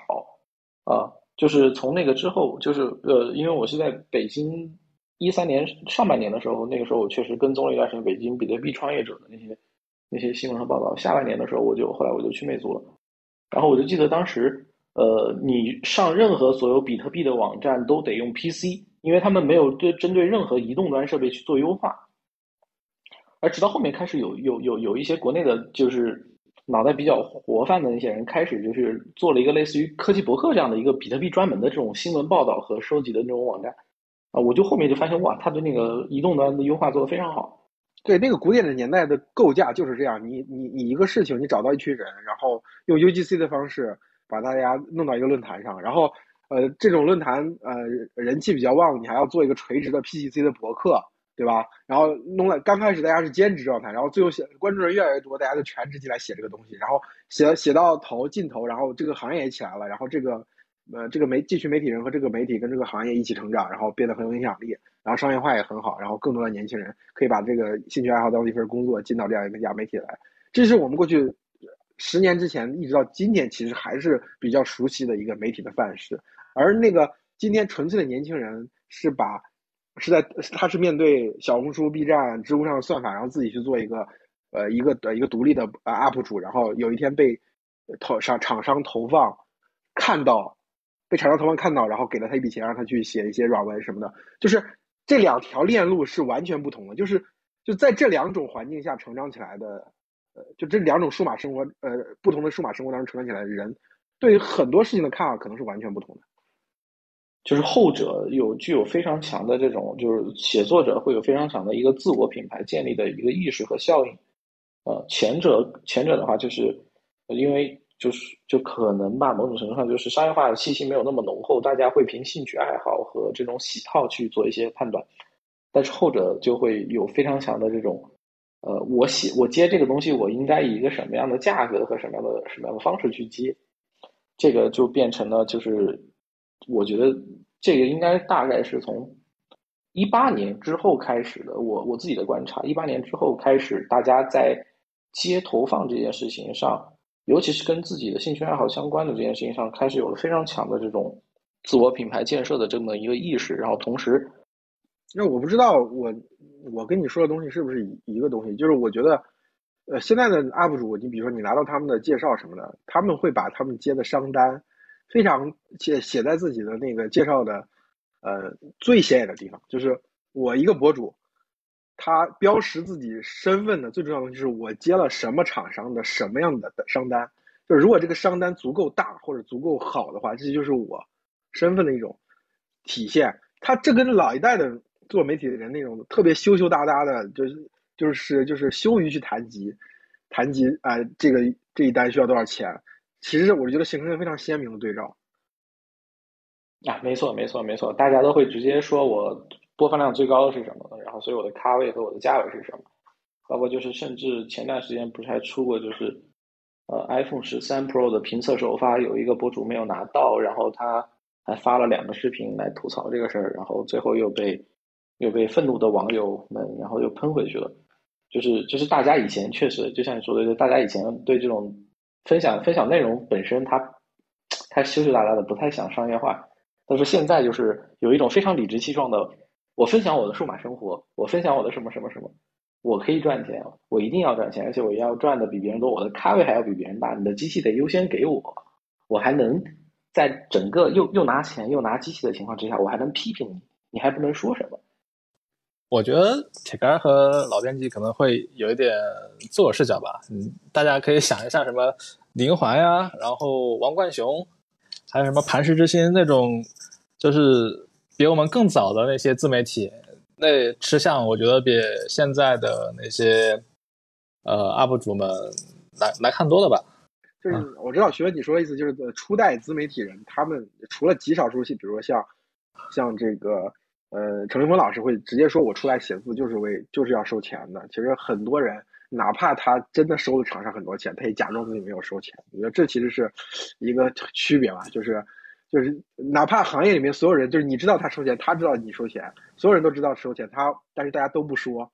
啊。就是从那个之后，就是呃，因为我是在北京一三年上半年的时候，那个时候我确实跟踪了一段时间北京比特币创业者的那些那些新闻和报道。下半年的时候，我就后来我就去魅族了，然后我就记得当时，呃，你上任何所有比特币的网站都得用 PC，因为他们没有对针对任何移动端设备去做优化。而直到后面开始有有有有一些国内的，就是脑袋比较活泛的那些人，开始就是做了一个类似于科技博客这样的一个比特币专门的这种新闻报道和收集的那种网站啊，我就后面就发现哇，他对那个移动端的优化做得非常好。对，那个古典的年代的构架就是这样，你你你一个事情，你找到一群人，然后用 UGC 的方式把大家弄到一个论坛上，然后呃这种论坛呃人气比较旺，你还要做一个垂直的 PGC 的博客。对吧？然后弄了，刚开始大家是兼职状态，然后最后写关注人越来越多，大家就全职进来写这个东西，然后写写到头尽头，然后这个行业也起来了，然后这个呃这个媒继续媒体人和这个媒体跟这个行业一起成长，然后变得很有影响力，然后商业化也很好，然后更多的年轻人可以把这个兴趣爱好当做一份工作，进到这样一个家媒体来。这是我们过去十年之前一直到今天其实还是比较熟悉的一个媒体的范式，而那个今天纯粹的年轻人是把。是在他是面对小红书、B 站、知乎上的算法，然后自己去做一个，呃，一个的一个独立的呃 UP 主，然后有一天被投商厂商投放看到，被厂商投放看到，然后给了他一笔钱，让他去写一些软文什么的。就是这两条链路是完全不同的，就是就在这两种环境下成长起来的，呃，就这两种数码生活，呃，不同的数码生活当中成长起来的人，对于很多事情的看法可能是完全不同的。就是后者有具有非常强的这种，就是写作者会有非常强的一个自我品牌建立的一个意识和效应，呃，前者前者的话就是因为就是就可能吧，某种程度上就是商业化的气息没有那么浓厚，大家会凭兴趣爱好和这种喜好去做一些判断，但是后者就会有非常强的这种，呃，我写我接这个东西，我应该以一个什么样的价格和什么样的什么样的方式去接，这个就变成了就是。我觉得这个应该大概是从一八年之后开始的。我我自己的观察，一八年之后开始，大家在接投放这件事情上，尤其是跟自己的兴趣爱好相关的这件事情上，开始有了非常强的这种自我品牌建设的这么一个意识。然后同时，那我不知道我我跟你说的东西是不是一一个东西？就是我觉得，呃，现在的 UP 主，你比如说你拿到他们的介绍什么的，他们会把他们接的商单。非常写写在自己的那个介绍的，呃，最显眼的地方，就是我一个博主，他标识自己身份的最重要的就是我接了什么厂商的什么样的商单，就是如果这个商单足够大或者足够好的话，这就是我身份的一种体现。他这跟老一代的做媒体的人那种特别羞羞答答的，就是就是就是羞于去谈及谈及啊，这个这一单需要多少钱。其实我觉得形成了非常鲜明的对照。啊，没错，没错，没错，大家都会直接说我播放量最高的是什么，然后所以我的咖位和我的价位是什么，包括就是甚至前段时间不是还出过就是呃 iPhone 十三 Pro 的评测首发有一个博主没有拿到，然后他还发了两个视频来吐槽这个事儿，然后最后又被又被愤怒的网友们然后又喷回去了。就是就是大家以前确实就像你说的，就大家以前对这种分享分享内容本身，他他羞羞答答的，不太想商业化。但是现在就是有一种非常理直气壮的，我分享我的数码生活，我分享我的什么什么什么，我可以赚钱，我一定要赚钱，而且我要赚的比别人多，我的咖位还要比别人大，你的机器得优先给我，我还能在整个又又拿钱又拿机器的情况之下，我还能批评你，你还不能说什么。我觉得铁杆和老编辑可能会有一点自我视角吧，嗯，大家可以想一下什么林环呀，然后王冠雄，还有什么磐石之心那种，就是比我们更早的那些自媒体，那吃相我觉得比现在的那些呃 UP 主们来来看多了吧。就是我知道学文你说的意思，就是初代自媒体人，他们除了极少数，比如说像像这个。呃，陈立峰老师会直接说：“我出来写字就是为就是要收钱的。”其实很多人，哪怕他真的收了厂商很多钱，他也假装自己没有收钱。我觉得这其实是一个区别吧，就是就是哪怕行业里面所有人，就是你知道他收钱，他知道你收钱，所有人都知道收钱，他但是大家都不说，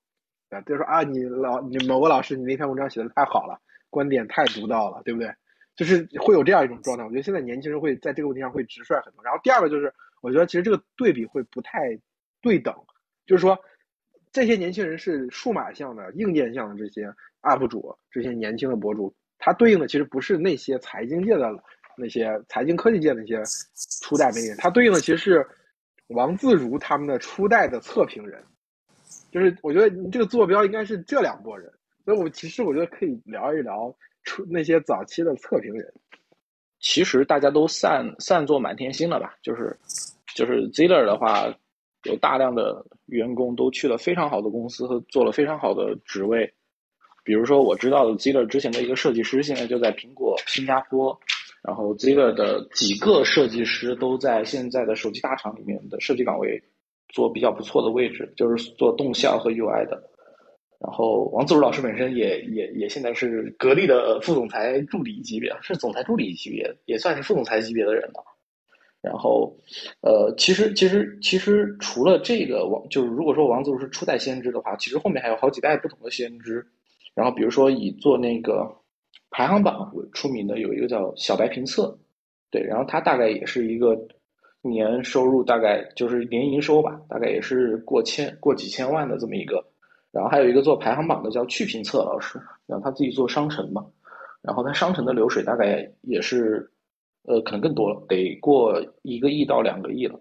啊，就说啊，你老你某个老师，你那篇文章写的太好了，观点太独到了，对不对？就是会有这样一种状态。我觉得现在年轻人会在这个问题上会直率很多。然后第二个就是。我觉得其实这个对比会不太对等，就是说，这些年轻人是数码向的、硬件向的这些 UP 主，这些年轻的博主，他对应的其实不是那些财经界的那些财经科技界那些初代媒人，他对应的其实是王自如他们的初代的测评人，就是我觉得你这个坐标应该是这两拨人，所以我其实我觉得可以聊一聊出那些早期的测评人。其实大家都散散作满天星了吧？就是，就是 Ziller 的话，有大量的员工都去了非常好的公司和做了非常好的职位。比如说我知道的 Ziller 之前的一个设计师，现在就在苹果新加坡。然后 Ziller 的几个设计师都在现在的手机大厂里面的设计岗位做比较不错的位置，就是做动效和 UI 的。然后王自如老师本身也也也现在是格力的副总裁助理级别，是总裁助理级别，也算是副总裁级别的人了。然后，呃，其实其实其实除了这个王，就是如果说王自如是初代先知的话，其实后面还有好几代不同的先知。然后比如说以做那个排行榜出名的有一个叫小白评测，对，然后他大概也是一个年收入大概就是年营收吧，大概也是过千过几千万的这么一个。然后还有一个做排行榜的叫去评测老师，然后他自己做商城嘛，然后他商城的流水大概也是，呃，可能更多了，得过一个亿到两个亿了。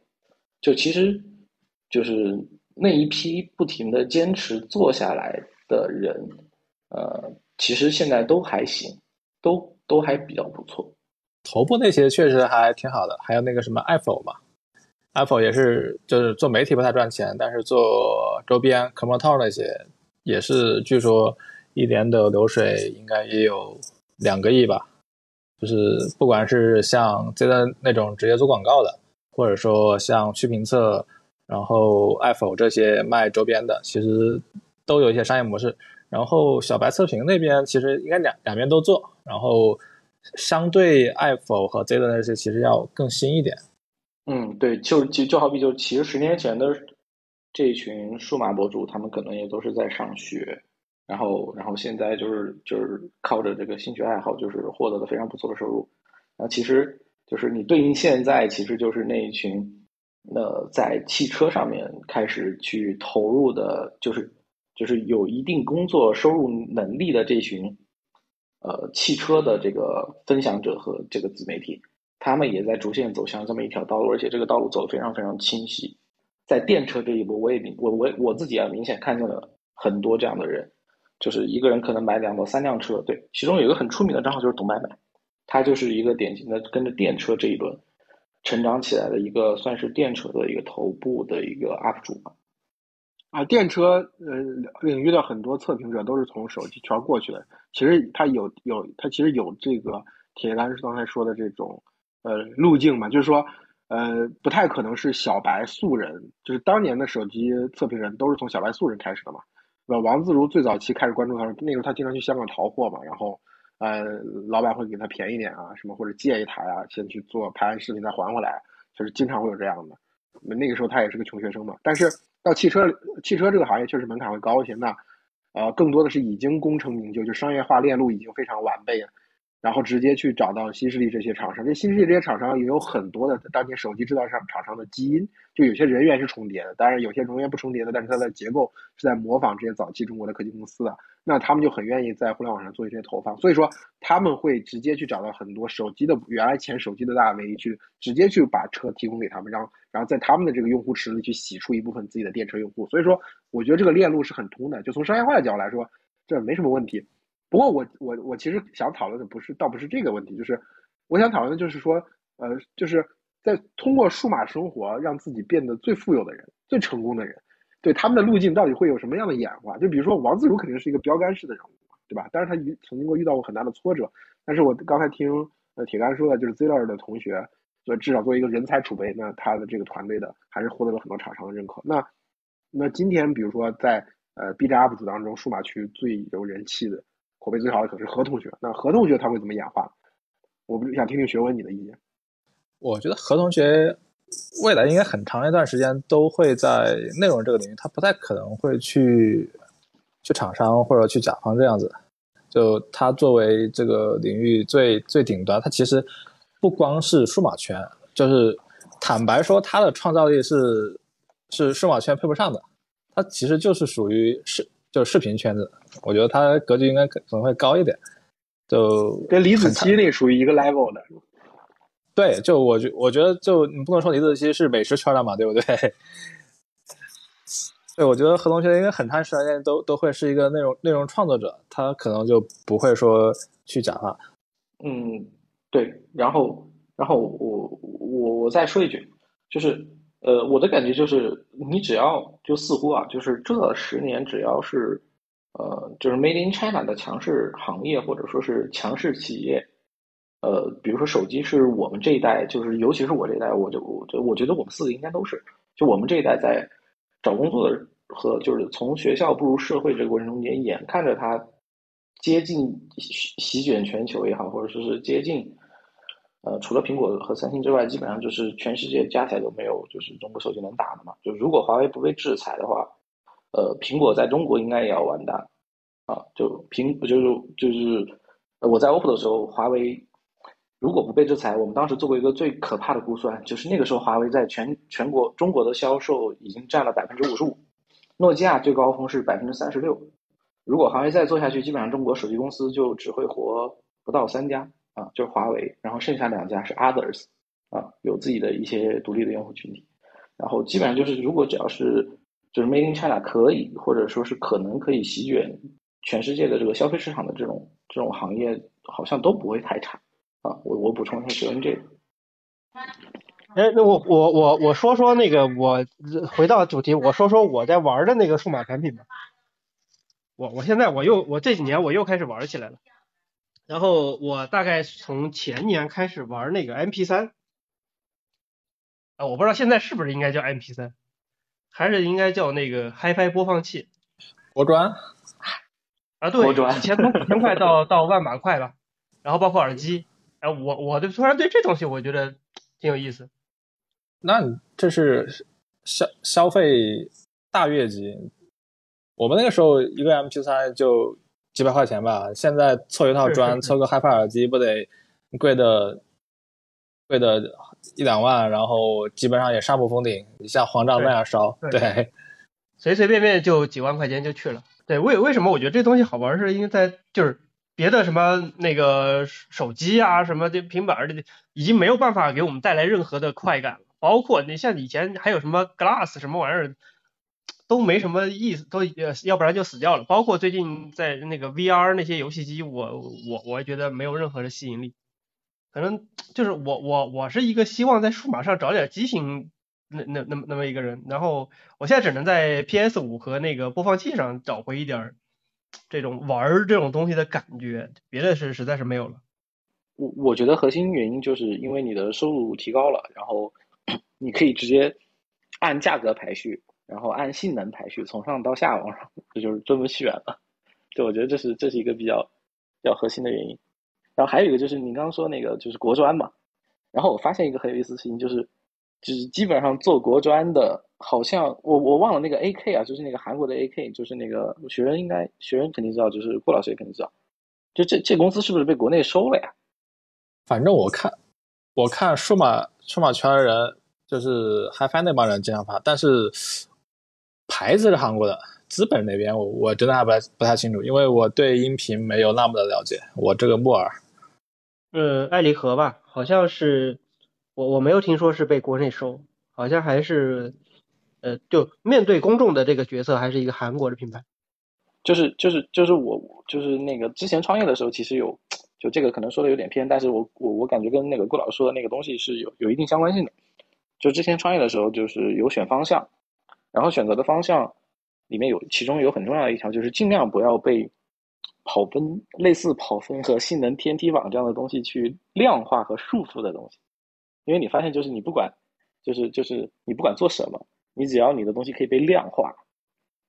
就其实，就是那一批不停的坚持做下来的人，呃，其实现在都还行，都都还比较不错。头部那些确实还挺好的，还有那个什么 Apple 嘛。Apple 也是，就是做媒体不太赚钱，但是做周边、科莫套那些，也是据说一年的流水应该也有两个亿吧。就是不管是像 Z 的那种直接做广告的，或者说像去评测，然后 Apple 这些卖周边的，其实都有一些商业模式。然后小白测评那边其实应该两两边都做，然后相对 Apple 和 Z 的那些其实要更新一点。嗯，对，就就就好比就其实十年前的这群数码博主，他们可能也都是在上学，然后然后现在就是就是靠着这个兴趣爱好，就是获得了非常不错的收入。那其实就是你对应现在，其实就是那一群呃在汽车上面开始去投入的，就是就是有一定工作收入能力的这群呃汽车的这个分享者和这个自媒体。他们也在逐渐走向这么一条道路，而且这个道路走得非常非常清晰。在电车这一波，我也明我我我自己啊明显看见了很多这样的人，就是一个人可能买两到三辆车。对，其中有一个很出名的账号就是董买买，他就是一个典型的跟着电车这一轮成长起来的一个算是电车的一个头部的一个 UP 主吧。啊，电车呃领域的很多测评者都是从手机圈过去的。其实他有有他其实有这个铁杆是刚才说的这种。呃，路径嘛，就是说，呃，不太可能是小白素人，就是当年的手机测评人都是从小白素人开始的嘛。那王自如最早期开始关注他，那时候他经常去香港淘货嘛，然后，呃，老板会给他便宜点啊，什么或者借一台啊，先去做拍完视频再还回来，就是经常会有这样的。那个时候他也是个穷学生嘛，但是到汽车汽车这个行业确实门槛会高一些，那呃更多的是已经功成名就，就商业化链路已经非常完备了。然后直接去找到新势力这些厂商，这新势力这些厂商也有很多的当年手机制造商厂商的基因，就有些人员是重叠的，当然有些人员不重叠的，但是它的结构是在模仿这些早期中国的科技公司的，那他们就很愿意在互联网上做一些投放，所以说他们会直接去找到很多手机的原来前手机的大 V 去直接去把车提供给他们，然后然后在他们的这个用户池里去洗出一部分自己的电车用户，所以说我觉得这个链路是很通的，就从商业化的角度来说，这没什么问题。不过我我我其实想讨论的不是，倒不是这个问题，就是我想讨论的就是说，呃，就是在通过数码生活让自己变得最富有的人、最成功的人，对他们的路径到底会有什么样的演化？就比如说王自如肯定是一个标杆式的人物，对吧？但是他遇曾经过遇到过很大的挫折。但是我刚才听呃铁杆说的，就是 Ziller 的同学，就至少作为一个人才储备，那他的这个团队的还是获得了很多厂商的认可。那那今天比如说在呃 B 站 UP 主当中，数码区最有人气的。口碑最好的可是何同学，那何同学他会怎么演化？我不想听听学文你的意见。我觉得何同学未来应该很长一段时间都会在内容这个领域，他不太可能会去去厂商或者去甲方这样子。就他作为这个领域最最顶端，他其实不光是数码圈，就是坦白说，他的创造力是是数码圈配不上的，他其实就是属于视就是视频圈子。我觉得他格局应该可能会高一点，就跟李子柒那属于一个 level 的。对，就我觉我觉得就你不能说李子柒是美食圈的嘛，对不对？对，我觉得何同学应该很长时间都都会是一个内容内容创作者，他可能就不会说去讲话。嗯，对。然后，然后我我我再说一句，就是呃，我的感觉就是，你只要就似乎啊，就是这十年只要是。呃，就是 Made in China 的强势行业或者说是强势企业，呃，比如说手机是我们这一代，就是尤其是我这一代，我就我我觉得我们四个应该都是，就我们这一代在找工作的和就是从学校步入社会这个过程中间，眼看着它接近席卷全球也好，或者说是接近，呃，除了苹果和三星之外，基本上就是全世界加起来都没有就是中国手机能打的嘛。就如果华为不被制裁的话。呃，苹果在中国应该也要完蛋，啊，就苹就是就是，我在 OPPO 的时候，华为如果不被制裁，我们当时做过一个最可怕的估算，就是那个时候华为在全全国中国的销售已经占了百分之五十五，诺基亚最高峰是百分之三十六，如果华为再做下去，基本上中国手机公司就只会活不到三家啊，就是华为，然后剩下两家是 Others，啊，有自己的一些独立的用户群体，然后基本上就是如果只要是。就是 Made in China 可以，或者说是可能可以席卷全世界的这个消费市场的这种这种行业，好像都不会太差啊。我我补充一下学文这个。哎，那我我我我说说那个，我回到主题，我说说我在玩的那个数码产品吧。我我现在我又我这几年我又开始玩起来了，然后我大概从前年开始玩那个 MP 三，啊，我不知道现在是不是应该叫 MP 三。还是应该叫那个 HiFi 播放器，国专。啊，对，以前从几千块到 到万把块吧，然后包括耳机，哎，我我对突然对这东西我觉得挺有意思。那这是消消费大月级，我们那个时候一个 MP 三就几百块钱吧，现在凑一套砖，凑个 HiFi 耳机不得贵的贵的。一两万，然后基本上也上不封顶，像黄章那样烧，对，随随便便就几万块钱就去了。对，为为什么我觉得这东西好玩？是因为在就是别的什么那个手机啊，什么的平板的，已经没有办法给我们带来任何的快感了。包括你像以前还有什么 Glass 什么玩意儿，都没什么意思，都呃要不然就死掉了。包括最近在那个 VR 那些游戏机，我我我觉得没有任何的吸引力。可能就是我我我是一个希望在数码上找点激情那那那么那么一个人，然后我现在只能在 PS 五和那个播放器上找回一点这种玩这种东西的感觉，别的是实在是没有了。我我觉得核心原因就是因为你的收入提高了，然后 你可以直接按价格排序，然后按性能排序，从上到下往上，这就是这么选了。就我觉得这是这是一个比较比较核心的原因。然后还有一个就是你刚刚说那个就是国专嘛，然后我发现一个很有意思的事情，就是就是基本上做国专的，好像我我忘了那个 AK 啊，就是那个韩国的 AK，就是那个学生应该学生肯定知道，就是顾老师也肯定知道，就这这公司是不是被国内收了呀？反正我看我看数码数码圈的人，就是 HiFi 那帮人经常发，但是牌子是韩国的。资本那边，我我真的还不太不太清楚，因为我对音频没有那么的了解。我这个木耳，呃，爱离合吧，好像是我我没有听说是被国内收，好像还是呃，就面对公众的这个角色，还是一个韩国的品牌。就是就是就是我就是那个之前创业的时候，其实有就这个可能说的有点偏，但是我我我感觉跟那个顾老师说的那个东西是有有一定相关性的。就之前创业的时候，就是有选方向，然后选择的方向。里面有，其中有很重要的一条，就是尽量不要被跑分、类似跑分和性能天梯网这样的东西去量化和束缚的东西。因为你发现，就是你不管，就是就是你不管做什么，你只要你的东西可以被量化，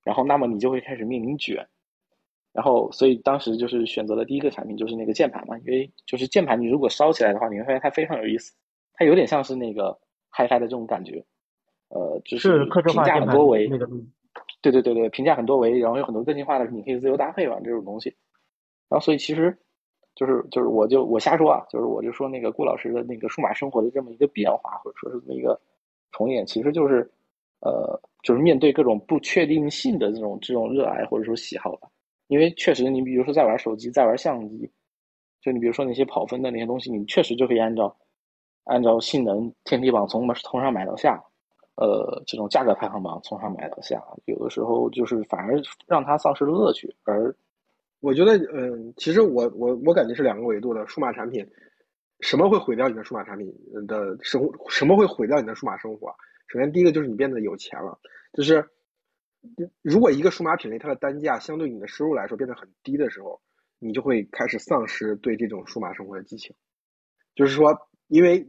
然后那么你就会开始面临卷。然后，所以当时就是选择的第一个产品就是那个键盘嘛，因为就是键盘，你如果烧起来的话，你会发现它非常有意思，它有点像是那个 HiFi 的这种感觉，呃，就是评价很多维。对对对对，评价很多维，然后有很多个性化的，你可以自由搭配嘛，这种东西。然后所以其实，就是就是我就我瞎说啊，就是我就说那个顾老师的那个数码生活的这么一个变化，或者说是这么一个重演，其实就是呃，就是面对各种不确定性的这种这种热爱或者说喜好吧。因为确实，你比如说在玩手机，在玩相机，就你比如说那些跑分的那些东西，你确实就可以按照按照性能天梯榜从从上买到下。呃，这种价格排行榜从上买到下，有的时候就是反而让它丧失了乐趣。而我觉得，嗯，其实我我我感觉是两个维度的数码产品，什么会毁掉你的数码产品的生？什么会毁掉你的数码生活？首先，第一个就是你变得有钱了，就是如果一个数码品类它的单价相对你的收入来说变得很低的时候，你就会开始丧失对这种数码生活的激情。就是说，因为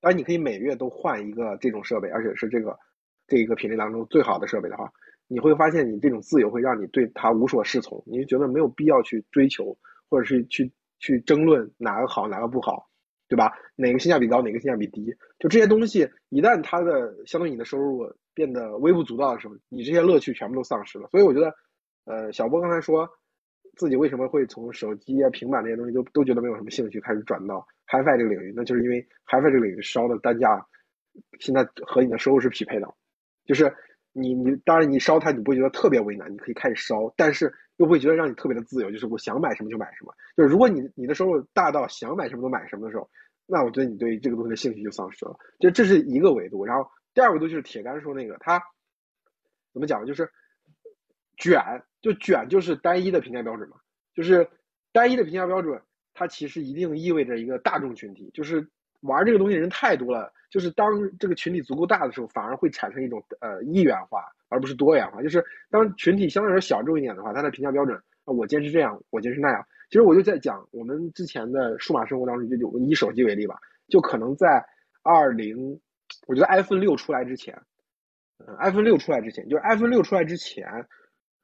当你可以每月都换一个这种设备，而且是这个这一个品类当中最好的设备的话，你会发现你这种自由会让你对它无所适从，你就觉得没有必要去追求，或者是去去争论哪个好哪个不好，对吧？哪个性价比高，哪个性价比低？就这些东西，一旦它的相对你的收入变得微不足道的时候，你这些乐趣全部都丧失了。所以我觉得，呃，小波刚才说自己为什么会从手机啊、平板这些东西都都觉得没有什么兴趣，开始转到。HiFi 这个领域，那就是因为 HiFi 这个领域烧的单价，现在和你的收入是匹配的，就是你你当然你烧它，你不会觉得特别为难，你可以开始烧，但是又不会觉得让你特别的自由，就是我想买什么就买什么。就是如果你你的收入大到想买什么都买什么的时候，那我觉得你对这个东西的兴趣就丧失了。就这是一个维度，然后第二个维度就是铁杆说那个他怎么讲，就是卷，就卷就是单一的评价标准嘛，就是单一的评价标准。它其实一定意味着一个大众群体，就是玩这个东西的人太多了。就是当这个群体足够大的时候，反而会产生一种呃一元化，而不是多元化。就是当群体相对来说小众一点的话，它的评价标准啊，我坚持这样，我坚持那样。其实我就在讲我们之前的数码生活当中，就就以手机为例吧，就可能在二零，我觉得 iPhone 六出来之前，嗯，iPhone 六出来之前，就是 iPhone 六出来之前。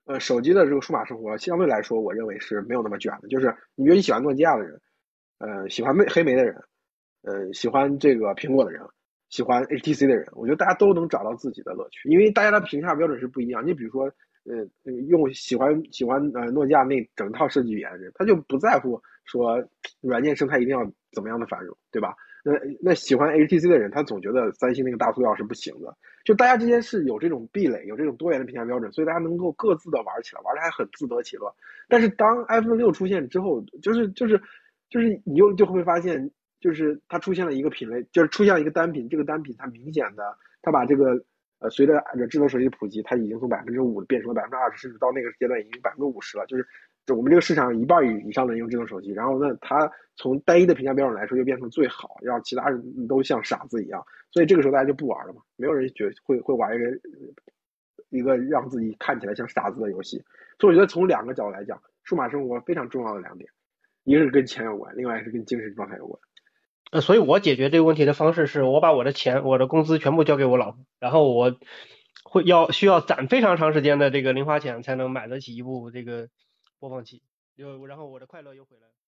呃，手机的这个数码生活相对来说，我认为是没有那么卷的。就是你比如你喜欢诺基亚的人，呃，喜欢魅黑莓的人，呃，喜欢这个苹果的人，喜欢 HTC 的人，我觉得大家都能找到自己的乐趣，因为大家的评价标准是不一样。你比如说，呃，用喜欢喜欢呃诺基亚那整套设计语言的人，他就不在乎说软件生态一定要怎么样的繁荣，对吧？那那喜欢 HTC 的人，他总觉得三星那个大塑料是不行的。就大家之间是有这种壁垒，有这种多元的评价标准，所以大家能够各自的玩起来，玩的还很自得其乐。但是当 iPhone 六出现之后，就是就是就是你又就会发现，就是它出现了一个品类，就是出现了一个单品。这个单品它明显的，它把这个呃随着智能手机普及，它已经从百分之五变成了百分之二十，甚至到那个阶段已经百分之五十了。就是就我们这个市场一半以以上的人用智能手机，然后呢，它从单一的评价标准来说，又变成最好，让其他人都像傻子一样。所以这个时候大家就不玩了嘛，没有人觉会会玩一个一个让自己看起来像傻子的游戏。所以我觉得从两个角度来讲，数码生活非常重要的两点，一个是跟钱有关，另外是跟精神状态有关。呃，所以我解决这个问题的方式是我把我的钱、我的工资全部交给我老婆，然后我会要需要攒非常长时间的这个零花钱才能买得起一部这个播放器，又然后我的快乐又回来了。